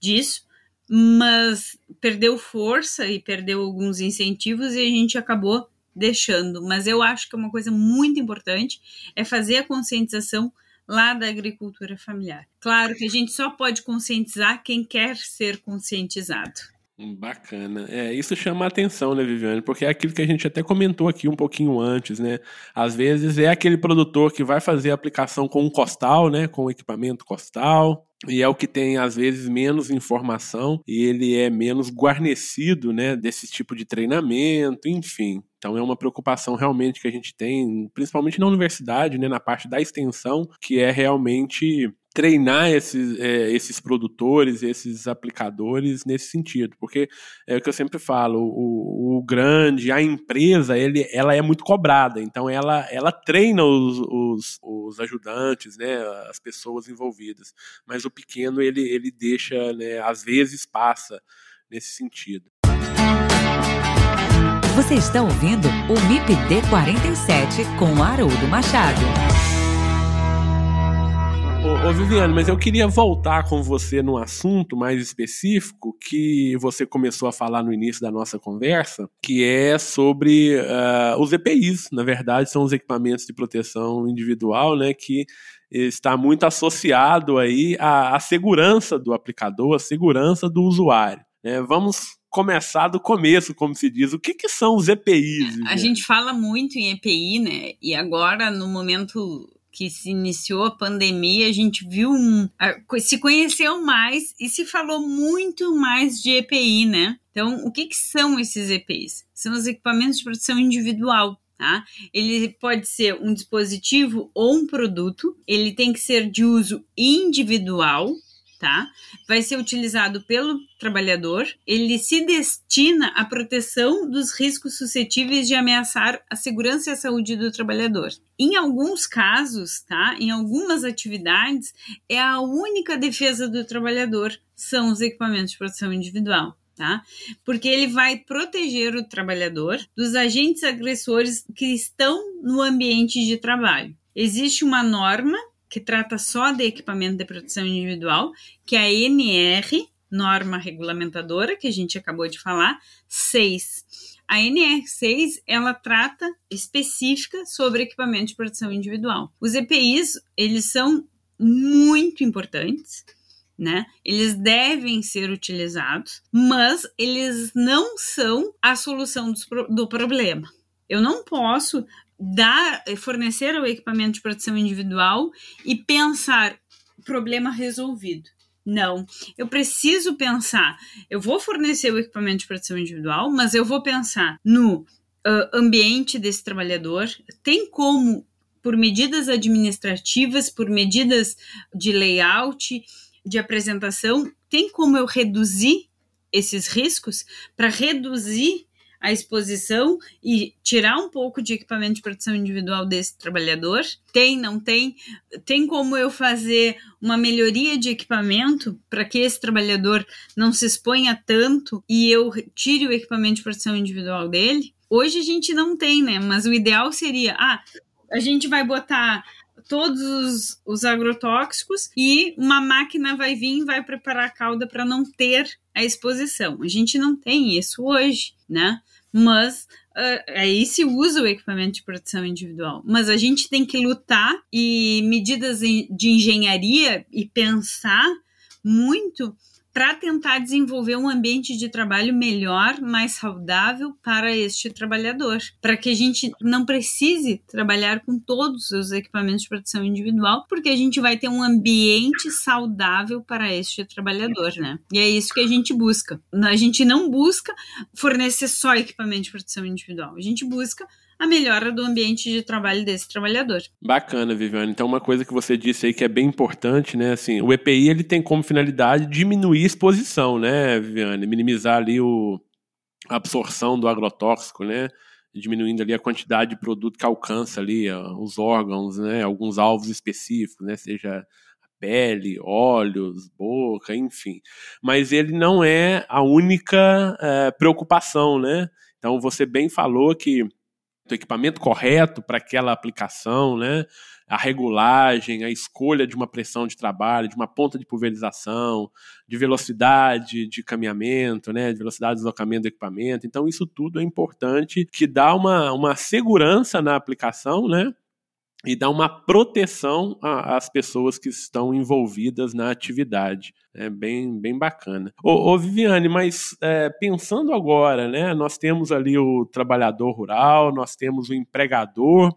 disso, mas perdeu força e perdeu alguns incentivos e a gente acabou deixando. Mas eu acho que é uma coisa muito importante é fazer a conscientização lá da agricultura familiar. Claro que a gente só pode conscientizar quem quer ser conscientizado. Bacana. É, isso chama a atenção, né, Viviane? Porque é aquilo que a gente até comentou aqui um pouquinho antes, né? Às vezes é aquele produtor que vai fazer a aplicação com um costal, né? Com o equipamento costal, e é o que tem às vezes menos informação e ele é menos guarnecido, né, desse tipo de treinamento, enfim. Então é uma preocupação realmente que a gente tem, principalmente na universidade, né, na parte da extensão, que é realmente treinar esses, é, esses produtores, esses aplicadores nesse sentido, porque é o que eu sempre falo, o, o grande, a empresa, ele, ela é muito cobrada, então ela, ela treina os, os, os ajudantes, né, as pessoas envolvidas, mas o pequeno ele, ele deixa, né, às vezes passa nesse sentido. Você está ouvindo o MIPD 47 com Haroldo Machado. Ô, ô, Viviane, mas eu queria voltar com você num assunto mais específico que você começou a falar no início da nossa conversa, que é sobre uh, os EPIs. Na verdade, são os equipamentos de proteção individual, né, que está muito associado aí à, à segurança do aplicador, à segurança do usuário. Né? Vamos começar do começo, como se diz. O que, que são os EPIs? A gente fala muito em EPI, né? E agora, no momento que se iniciou a pandemia, a gente viu um, se conheceu mais e se falou muito mais de EPI, né? Então, o que, que são esses EPIs? São os equipamentos de proteção individual. Tá? Ele pode ser um dispositivo ou um produto, ele tem que ser de uso individual, tá? Vai ser utilizado pelo trabalhador. Ele se destina à proteção dos riscos suscetíveis de ameaçar a segurança e a saúde do trabalhador. Em alguns casos, tá? Em algumas atividades, é a única defesa do trabalhador são os equipamentos de proteção individual. Tá? Porque ele vai proteger o trabalhador dos agentes agressores que estão no ambiente de trabalho. Existe uma norma que trata só de equipamento de proteção individual, que é a NR, norma regulamentadora, que a gente acabou de falar, 6. A NR6, ela trata específica sobre equipamento de proteção individual. Os EPIs, eles são muito importantes, né? Eles devem ser utilizados, mas eles não são a solução do, do problema. Eu não posso dar, fornecer o equipamento de proteção individual e pensar problema resolvido. Não, eu preciso pensar. Eu vou fornecer o equipamento de proteção individual, mas eu vou pensar no uh, ambiente desse trabalhador. Tem como, por medidas administrativas, por medidas de layout, de apresentação, tem como eu reduzir esses riscos para reduzir a exposição e tirar um pouco de equipamento de proteção individual desse trabalhador? Tem, não tem? Tem como eu fazer uma melhoria de equipamento para que esse trabalhador não se exponha tanto e eu tire o equipamento de proteção individual dele? Hoje a gente não tem, né? Mas o ideal seria, ah, a gente vai botar todos os, os, agrotóxicos e uma máquina vai vir e vai preparar a cauda para não ter a exposição. A gente não tem isso hoje, né? mas uh, aí se usa o equipamento de proteção individual. Mas a gente tem que lutar e medidas de engenharia e pensar muito para tentar desenvolver um ambiente de trabalho melhor, mais saudável para este trabalhador, para que a gente não precise trabalhar com todos os equipamentos de proteção individual, porque a gente vai ter um ambiente saudável para este trabalhador, né? E é isso que a gente busca. A gente não busca fornecer só equipamento de proteção individual, a gente busca a melhora do ambiente de trabalho desse trabalhador. Bacana, Viviane. Então, uma coisa que você disse aí que é bem importante, né? Assim, o EPI ele tem como finalidade diminuir a exposição, né, Viviane? Minimizar ali o, a absorção do agrotóxico, né? Diminuindo ali a quantidade de produto que alcança ali os órgãos, né? Alguns alvos específicos, né? Seja pele, olhos, boca, enfim. Mas ele não é a única é, preocupação, né? Então você bem falou que do equipamento correto para aquela aplicação, né? a regulagem, a escolha de uma pressão de trabalho, de uma ponta de pulverização, de velocidade de caminhamento, né, de velocidade de deslocamento do equipamento. Então, isso tudo é importante, que dá uma, uma segurança na aplicação, né, e dá uma proteção às pessoas que estão envolvidas na atividade. É bem, bem bacana. Ô, ô Viviane, mas é, pensando agora, né, nós temos ali o trabalhador rural, nós temos o empregador.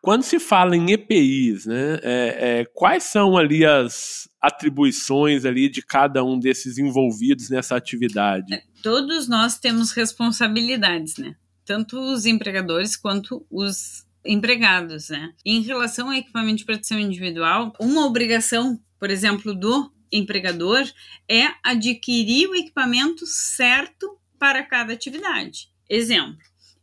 Quando se fala em EPIs, né, é, é, quais são ali as atribuições ali de cada um desses envolvidos nessa atividade? É, todos nós temos responsabilidades, né? Tanto os empregadores quanto os empregados, né? Em relação ao equipamento de proteção individual, uma obrigação, por exemplo, do empregador é adquirir o equipamento certo para cada atividade. Exemplo,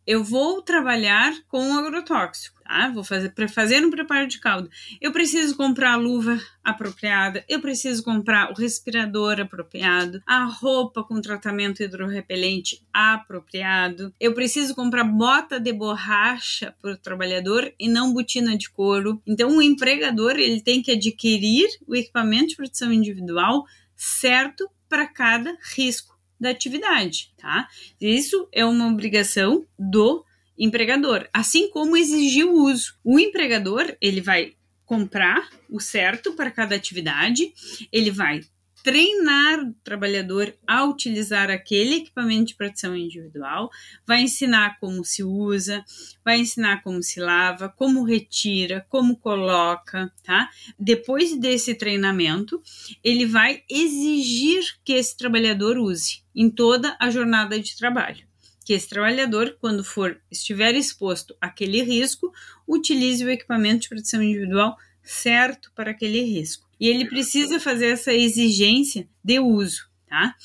eu vou trabalhar com agrotóxico, tá? Vou fazer para fazer um preparo de caldo. Eu preciso comprar a luva apropriada, eu preciso comprar o respirador apropriado, a roupa com tratamento hidrorrepelente apropriado. Eu preciso comprar bota de borracha para o trabalhador e não botina de couro. Então o empregador ele tem que adquirir o equipamento de proteção individual certo para cada risco da atividade, tá? Isso é uma obrigação do empregador, assim como exigir o uso. O empregador, ele vai comprar o certo para cada atividade, ele vai treinar o trabalhador a utilizar aquele equipamento de proteção individual, vai ensinar como se usa, vai ensinar como se lava, como retira, como coloca, tá? Depois desse treinamento, ele vai exigir que esse trabalhador use em toda a jornada de trabalho. Que esse trabalhador, quando for estiver exposto àquele risco, utilize o equipamento de proteção individual certo para aquele risco e ele precisa fazer essa exigência de uso, tá?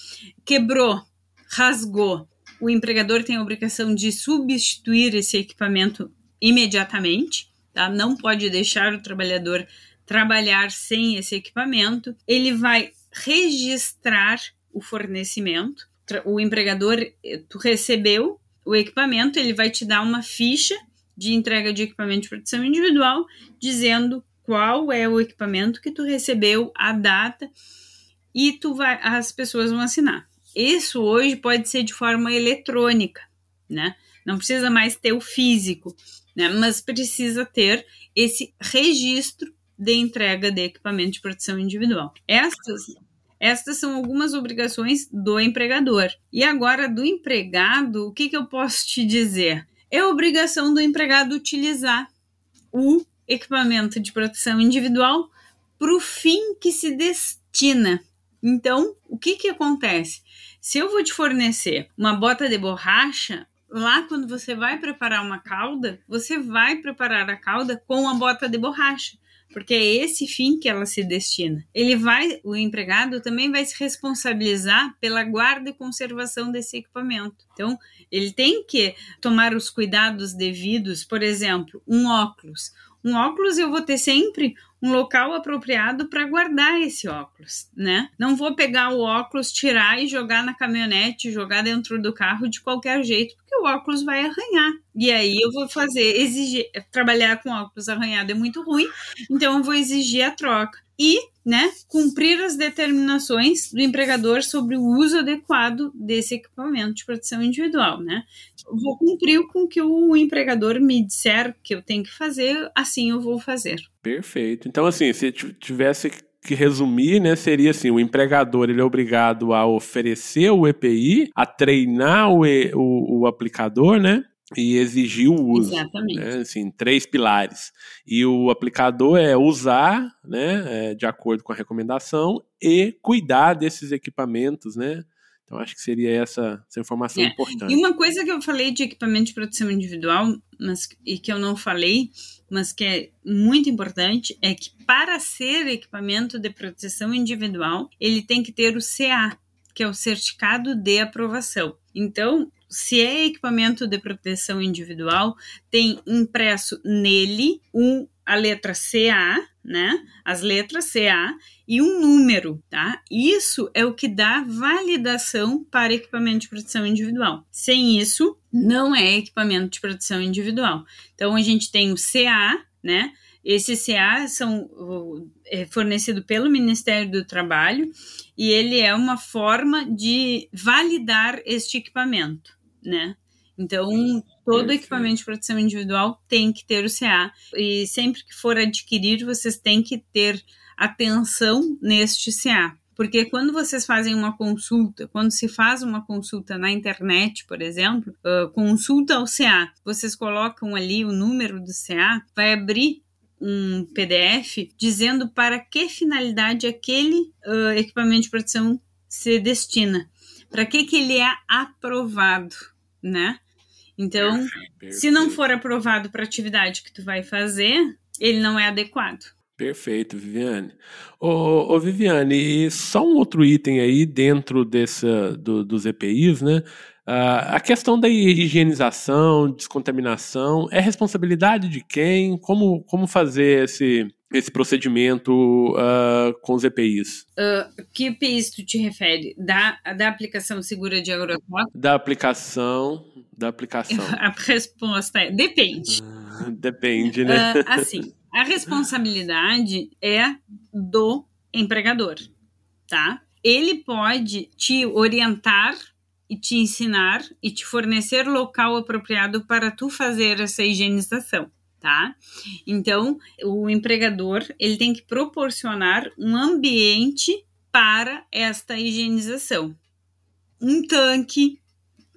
Quebrou, rasgou, o empregador tem a obrigação de substituir esse equipamento imediatamente, tá? Não pode deixar o trabalhador trabalhar sem esse equipamento. Ele vai registrar o fornecimento. O empregador, tu recebeu o equipamento, ele vai te dar uma ficha de entrega de equipamento de proteção individual, dizendo qual é o equipamento que tu recebeu, a data, e tu vai, as pessoas vão assinar. Isso hoje pode ser de forma eletrônica, né? Não precisa mais ter o físico, né? Mas precisa ter esse registro de entrega de equipamento de proteção individual. Estas estas são algumas obrigações do empregador. E agora, do empregado, o que, que eu posso te dizer? É obrigação do empregado utilizar o equipamento de proteção individual para o fim que se destina. Então, o que, que acontece? Se eu vou te fornecer uma bota de borracha, lá quando você vai preparar uma cauda, você vai preparar a cauda com a bota de borracha porque é esse fim que ela se destina. Ele vai, o empregado também vai se responsabilizar pela guarda e conservação desse equipamento. Então, ele tem que tomar os cuidados devidos, por exemplo, um óculos. Um óculos eu vou ter sempre um local apropriado para guardar esse óculos, né? Não vou pegar o óculos, tirar e jogar na caminhonete, jogar dentro do carro de qualquer jeito, porque o óculos vai arranhar. E aí eu vou fazer, exigir, trabalhar com óculos arranhado é muito ruim, então eu vou exigir a troca. E, né, cumprir as determinações do empregador sobre o uso adequado desse equipamento de proteção individual, né? vou cumprir com o que o empregador me disser que eu tenho que fazer, assim eu vou fazer. Perfeito. Então, assim, se tivesse que resumir, né, seria assim, o empregador ele é obrigado a oferecer o EPI, a treinar o, o, o aplicador, né, e exigir o uso. Exatamente. Né, assim, três pilares. E o aplicador é usar, né, é, de acordo com a recomendação e cuidar desses equipamentos, né, então, acho que seria essa, essa informação é. importante. E uma coisa que eu falei de equipamento de proteção individual, mas e que eu não falei, mas que é muito importante, é que para ser equipamento de proteção individual, ele tem que ter o CA, que é o certificado de aprovação. Então, se é equipamento de proteção individual, tem impresso nele um, a letra CA, né? As letras CA e um número, tá? Isso é o que dá validação para equipamento de proteção individual. Sem isso, não é equipamento de proteção individual. Então a gente tem o CA, né? Esse CA são é fornecido pelo Ministério do Trabalho e ele é uma forma de validar este equipamento, né? Então, todo equipamento de proteção individual tem que ter o CA. E sempre que for adquirir, vocês têm que ter atenção neste CA. Porque quando vocês fazem uma consulta, quando se faz uma consulta na internet, por exemplo, uh, consulta ao CA, vocês colocam ali o número do CA, vai abrir um PDF dizendo para que finalidade aquele uh, equipamento de proteção se destina, para que, que ele é aprovado, né? Então, Perfeito. se não for aprovado para a atividade que tu vai fazer, ele não é adequado. Perfeito, Viviane. Ô, ô, Viviane, e só um outro item aí dentro dessa, do, dos EPIs, né? Uh, a questão da higienização, descontaminação, é responsabilidade de quem? Como, como fazer esse, esse procedimento uh, com os EPIs? Uh, que EPIs tu te refere? Da, da aplicação segura de agrotóxicos? Da aplicação, da aplicação. *laughs* A resposta é depende. depende, né? assim, a responsabilidade é do empregador, tá? Ele pode te orientar e te ensinar e te fornecer local apropriado para tu fazer essa higienização, tá? Então, o empregador, ele tem que proporcionar um ambiente para esta higienização. Um tanque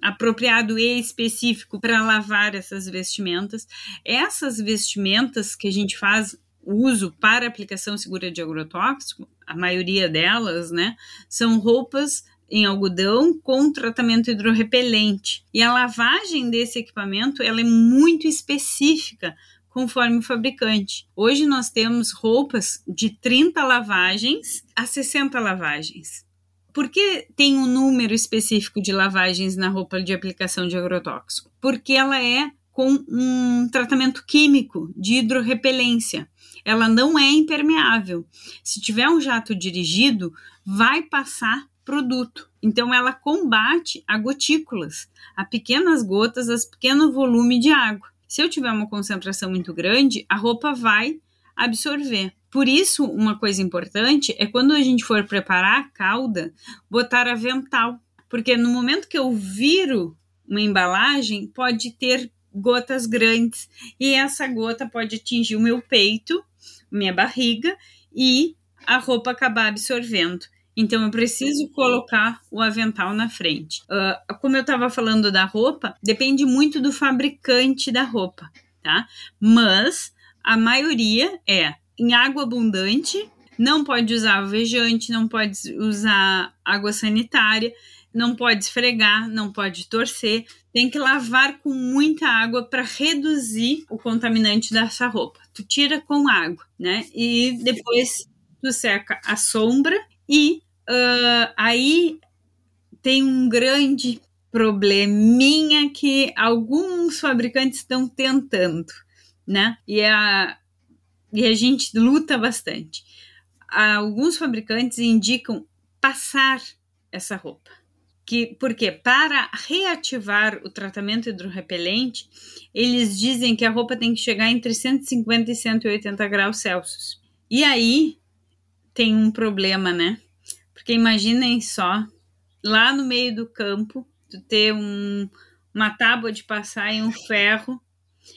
apropriado e específico para lavar essas vestimentas. Essas vestimentas que a gente faz uso para aplicação segura de agrotóxico, a maioria delas, né, são roupas em algodão com tratamento hidrorrepelente. E a lavagem desse equipamento ela é muito específica conforme o fabricante. Hoje nós temos roupas de 30 lavagens a 60 lavagens. Por que tem um número específico de lavagens na roupa de aplicação de agrotóxico? Porque ela é com um tratamento químico de hidrorrepelência. Ela não é impermeável. Se tiver um jato dirigido, vai passar produto. Então, ela combate a gotículas, a pequenas gotas, a pequeno volume de água. Se eu tiver uma concentração muito grande, a roupa vai absorver. Por isso, uma coisa importante é quando a gente for preparar a calda, botar avental. Porque no momento que eu viro uma embalagem, pode ter gotas grandes e essa gota pode atingir o meu peito, minha barriga e a roupa acabar absorvendo. Então eu preciso colocar o avental na frente. Uh, como eu estava falando da roupa, depende muito do fabricante da roupa, tá? Mas a maioria é em água abundante, não pode usar alvejante, não pode usar água sanitária, não pode esfregar, não pode torcer, tem que lavar com muita água para reduzir o contaminante dessa roupa. Tu tira com água, né? E depois tu seca a sombra e uh, aí tem um grande probleminha que alguns fabricantes estão tentando, né? E a, e a gente luta bastante. Alguns fabricantes indicam passar essa roupa. Que, porque para reativar o tratamento hidrorrepelente, eles dizem que a roupa tem que chegar entre 150 e 180 graus Celsius. E aí tem um problema, né? Porque imaginem só, lá no meio do campo, tu ter um, uma tábua de passar e um ferro,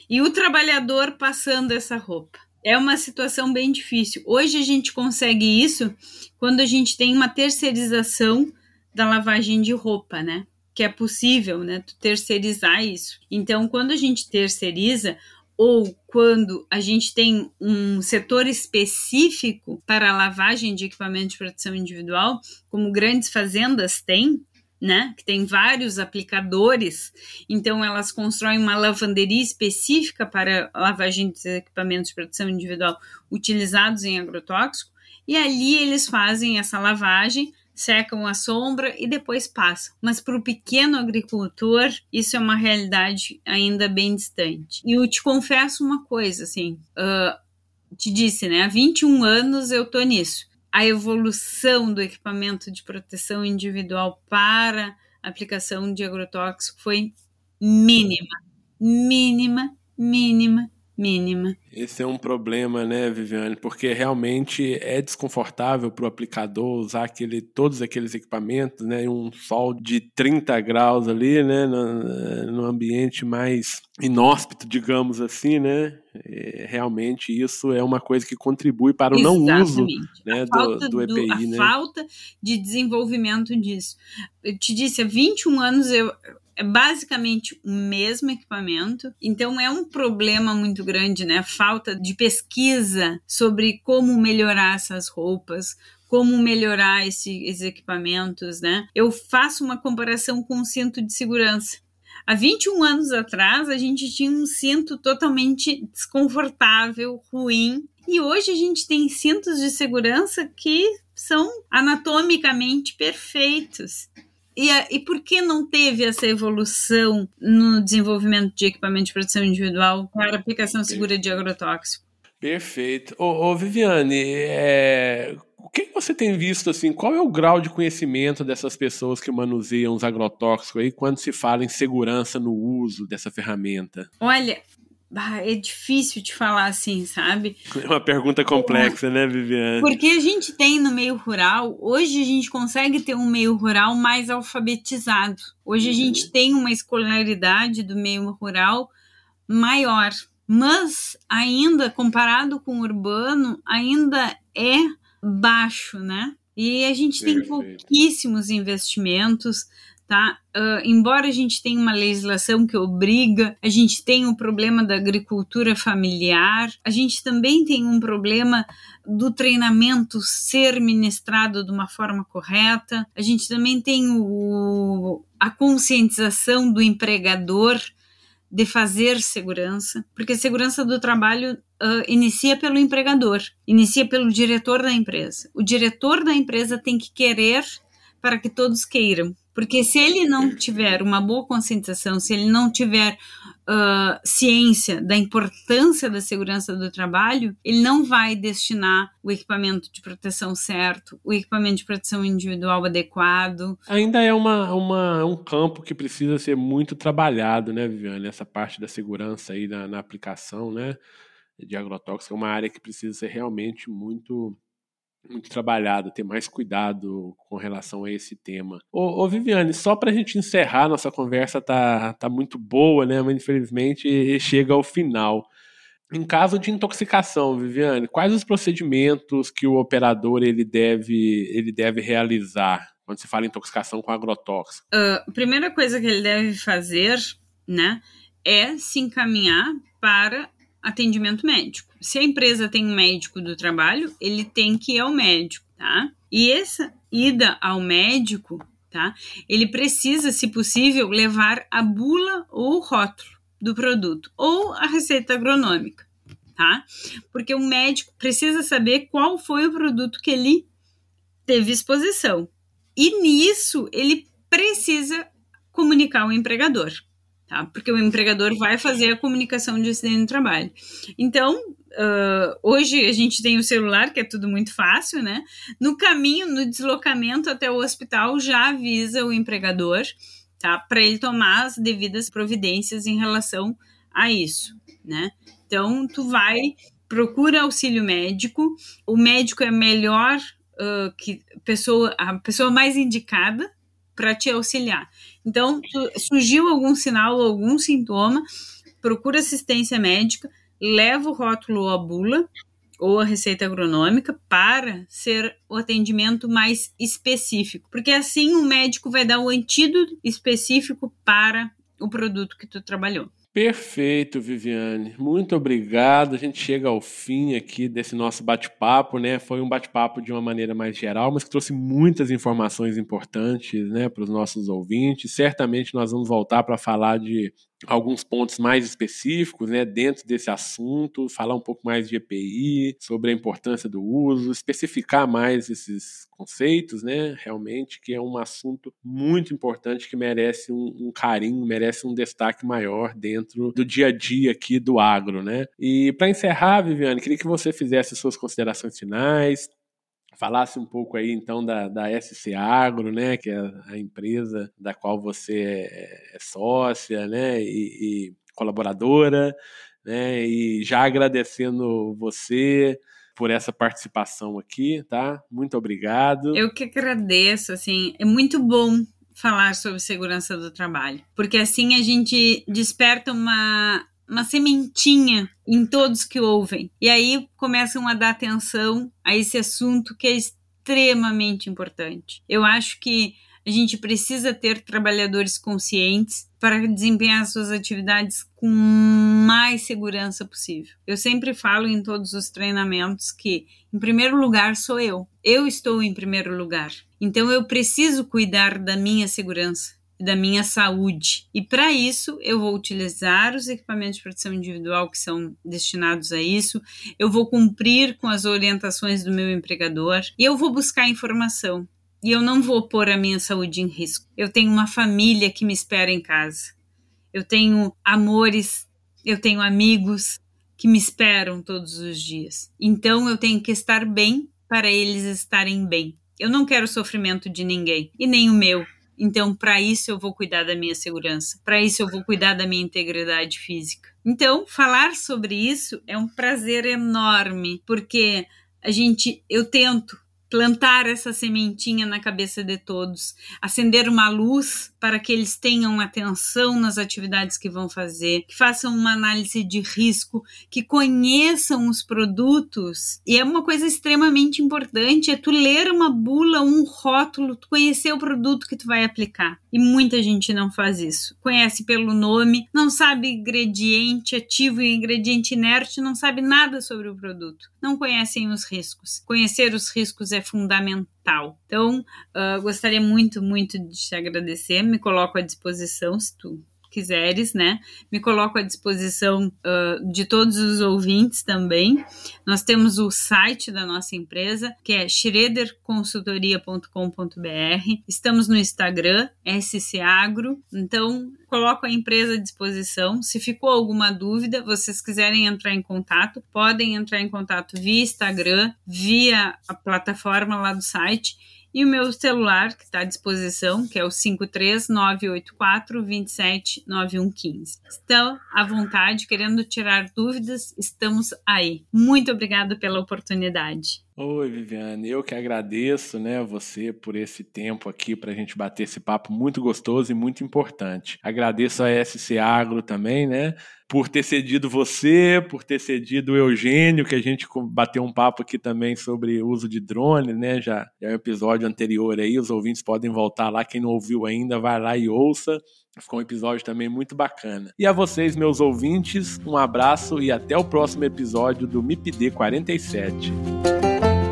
e o trabalhador passando essa roupa. É uma situação bem difícil. Hoje a gente consegue isso quando a gente tem uma terceirização da lavagem de roupa, né? Que é possível, né? Tu terceirizar isso. Então, quando a gente terceiriza, ou quando a gente tem um setor específico para a lavagem de equipamentos de proteção individual, como grandes fazendas têm, né, que tem vários aplicadores, então elas constroem uma lavanderia específica para lavagem de equipamentos de proteção individual utilizados em agrotóxico, e ali eles fazem essa lavagem secam a sombra e depois passam. Mas para o pequeno agricultor, isso é uma realidade ainda bem distante. E eu te confesso uma coisa, assim, uh, te disse, né? Há 21 anos eu tô nisso. A evolução do equipamento de proteção individual para aplicação de agrotóxico foi mínima, mínima, mínima, mínima. Esse é um problema, né, Viviane? Porque realmente é desconfortável para o aplicador usar aquele, todos aqueles equipamentos, né, um sol de 30 graus ali, né, no, no ambiente mais inóspito, digamos assim, né? É, realmente isso é uma coisa que contribui para o Exatamente. não uso né, do, do, EPI. Do, a né? falta de desenvolvimento disso. Eu te disse, há 21 anos eu é basicamente o mesmo equipamento, então é um problema muito grande, né? Falta de pesquisa sobre como melhorar essas roupas, como melhorar esse, esses equipamentos, né? Eu faço uma comparação com o cinto de segurança. Há 21 anos atrás, a gente tinha um cinto totalmente desconfortável, ruim, e hoje a gente tem cintos de segurança que são anatomicamente perfeitos. E, a, e por que não teve essa evolução no desenvolvimento de equipamento de proteção individual para aplicação segura de agrotóxico? Perfeito. Ô, ô Viviane, é, o que você tem visto assim? Qual é o grau de conhecimento dessas pessoas que manuseiam os agrotóxicos aí quando se fala em segurança no uso dessa ferramenta? Olha, é difícil de falar assim, sabe? É uma pergunta complexa, né, Viviane? Porque a gente tem no meio rural, hoje a gente consegue ter um meio rural mais alfabetizado. Hoje uhum. a gente tem uma escolaridade do meio rural maior mas ainda comparado com o urbano, ainda é baixo, né? E a gente tem pouquíssimos investimentos, tá? Uh, embora a gente tenha uma legislação que obriga, a gente tem o problema da agricultura familiar, a gente também tem um problema do treinamento ser ministrado de uma forma correta, a gente também tem o, a conscientização do empregador de fazer segurança, porque a segurança do trabalho uh, inicia pelo empregador, inicia pelo diretor da empresa. O diretor da empresa tem que querer para que todos queiram. Porque se ele não tiver uma boa conscientização, se ele não tiver uh, ciência da importância da segurança do trabalho, ele não vai destinar o equipamento de proteção certo, o equipamento de proteção individual adequado. Ainda é uma, uma, um campo que precisa ser muito trabalhado, né, Viviane? Essa parte da segurança aí na, na aplicação, né? De agrotóxico é uma área que precisa ser realmente muito muito trabalhado, ter mais cuidado com relação a esse tema. Ô, ô Viviane, só para a gente encerrar, nossa conversa tá, tá muito boa, né? Mas infelizmente chega ao final. Em caso de intoxicação, Viviane, quais os procedimentos que o operador ele deve, ele deve realizar quando se fala em intoxicação com agrotóxico? Uh, a primeira coisa que ele deve fazer, né, é se encaminhar para atendimento médico. Se a empresa tem um médico do trabalho, ele tem que ir ao médico, tá? E essa ida ao médico, tá? Ele precisa, se possível, levar a bula ou o rótulo do produto ou a receita agronômica, tá? Porque o médico precisa saber qual foi o produto que ele teve exposição. E nisso ele precisa comunicar ao empregador tá? Porque o empregador vai fazer a comunicação de acidente no trabalho. Então, uh, hoje a gente tem o celular, que é tudo muito fácil, né? No caminho, no deslocamento até o hospital, já avisa o empregador, tá? Para ele tomar as devidas providências em relação a isso, né? Então, tu vai, procura auxílio médico, o médico é melhor uh, que pessoa, a pessoa mais indicada para te auxiliar. Então, surgiu algum sinal, algum sintoma, procura assistência médica, leva o rótulo ou a bula ou a receita agronômica para ser o atendimento mais específico, porque assim o médico vai dar o antídoto específico para o produto que tu trabalhou. Perfeito, Viviane. Muito obrigado. A gente chega ao fim aqui desse nosso bate-papo, né? Foi um bate-papo de uma maneira mais geral, mas que trouxe muitas informações importantes, né, para os nossos ouvintes. Certamente nós vamos voltar para falar de alguns pontos mais específicos né, dentro desse assunto, falar um pouco mais de EPI, sobre a importância do uso, especificar mais esses conceitos, né, realmente, que é um assunto muito importante que merece um, um carinho, merece um destaque maior dentro do dia a dia aqui do agro. Né? E para encerrar, Viviane, queria que você fizesse suas considerações finais, falasse um pouco aí então da, da SC Agro, né, que é a empresa da qual você é, é sócia, né, e, e colaboradora, né, e já agradecendo você por essa participação aqui, tá? Muito obrigado. Eu que agradeço, assim, é muito bom falar sobre segurança do trabalho, porque assim a gente desperta uma uma sementinha em todos que ouvem. E aí começam a dar atenção a esse assunto que é extremamente importante. Eu acho que a gente precisa ter trabalhadores conscientes para desempenhar suas atividades com mais segurança possível. Eu sempre falo em todos os treinamentos que, em primeiro lugar, sou eu. Eu estou em primeiro lugar. Então eu preciso cuidar da minha segurança da minha saúde. E para isso, eu vou utilizar os equipamentos de proteção individual que são destinados a isso, eu vou cumprir com as orientações do meu empregador e eu vou buscar informação. e eu não vou pôr a minha saúde em risco. Eu tenho uma família que me espera em casa. Eu tenho amores, eu tenho amigos que me esperam todos os dias. Então eu tenho que estar bem para eles estarem bem. Eu não quero sofrimento de ninguém e nem o meu. Então, para isso eu vou cuidar da minha segurança. Para isso eu vou cuidar da minha integridade física. Então, falar sobre isso é um prazer enorme, porque a gente eu tento plantar essa sementinha na cabeça de todos, acender uma luz para que eles tenham atenção nas atividades que vão fazer, que façam uma análise de risco, que conheçam os produtos. E é uma coisa extremamente importante, é tu ler uma bula, um rótulo, tu conhecer o produto que tu vai aplicar. E muita gente não faz isso. Conhece pelo nome, não sabe ingrediente ativo e ingrediente inerte, não sabe nada sobre o produto. Não conhecem os riscos. Conhecer os riscos é fundamental. Então, uh, gostaria muito, muito de te agradecer. Me coloco à disposição se tu quiseres, né? Me coloco à disposição uh, de todos os ouvintes também. Nós temos o site da nossa empresa, que é schroederconsultoria.com.br. Estamos no Instagram, scagro. Então, coloco a empresa à disposição. Se ficou alguma dúvida, vocês quiserem entrar em contato, podem entrar em contato via Instagram, via a plataforma lá do site e o meu celular, que está à disposição, que é o 53984 279115. Estão à vontade, querendo tirar dúvidas, estamos aí. Muito obrigada pela oportunidade. Oi, Viviane. Eu que agradeço, né, você por esse tempo aqui para a gente bater esse papo muito gostoso e muito importante. Agradeço a SC Agro também, né, por ter cedido você, por ter cedido o Eugênio, que a gente bateu um papo aqui também sobre o uso de drone, né? Já, é um episódio anterior aí, os ouvintes podem voltar lá, quem não ouviu ainda, vai lá e ouça. Ficou um episódio também muito bacana. E a vocês, meus ouvintes, um abraço e até o próximo episódio do MIPD 47.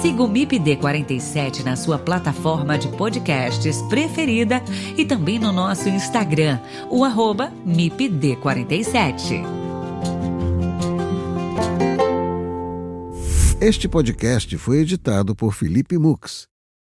Siga o MIPD47 na sua plataforma de podcasts preferida e também no nosso Instagram, o arroba MIPD47. Este podcast foi editado por Felipe Mux.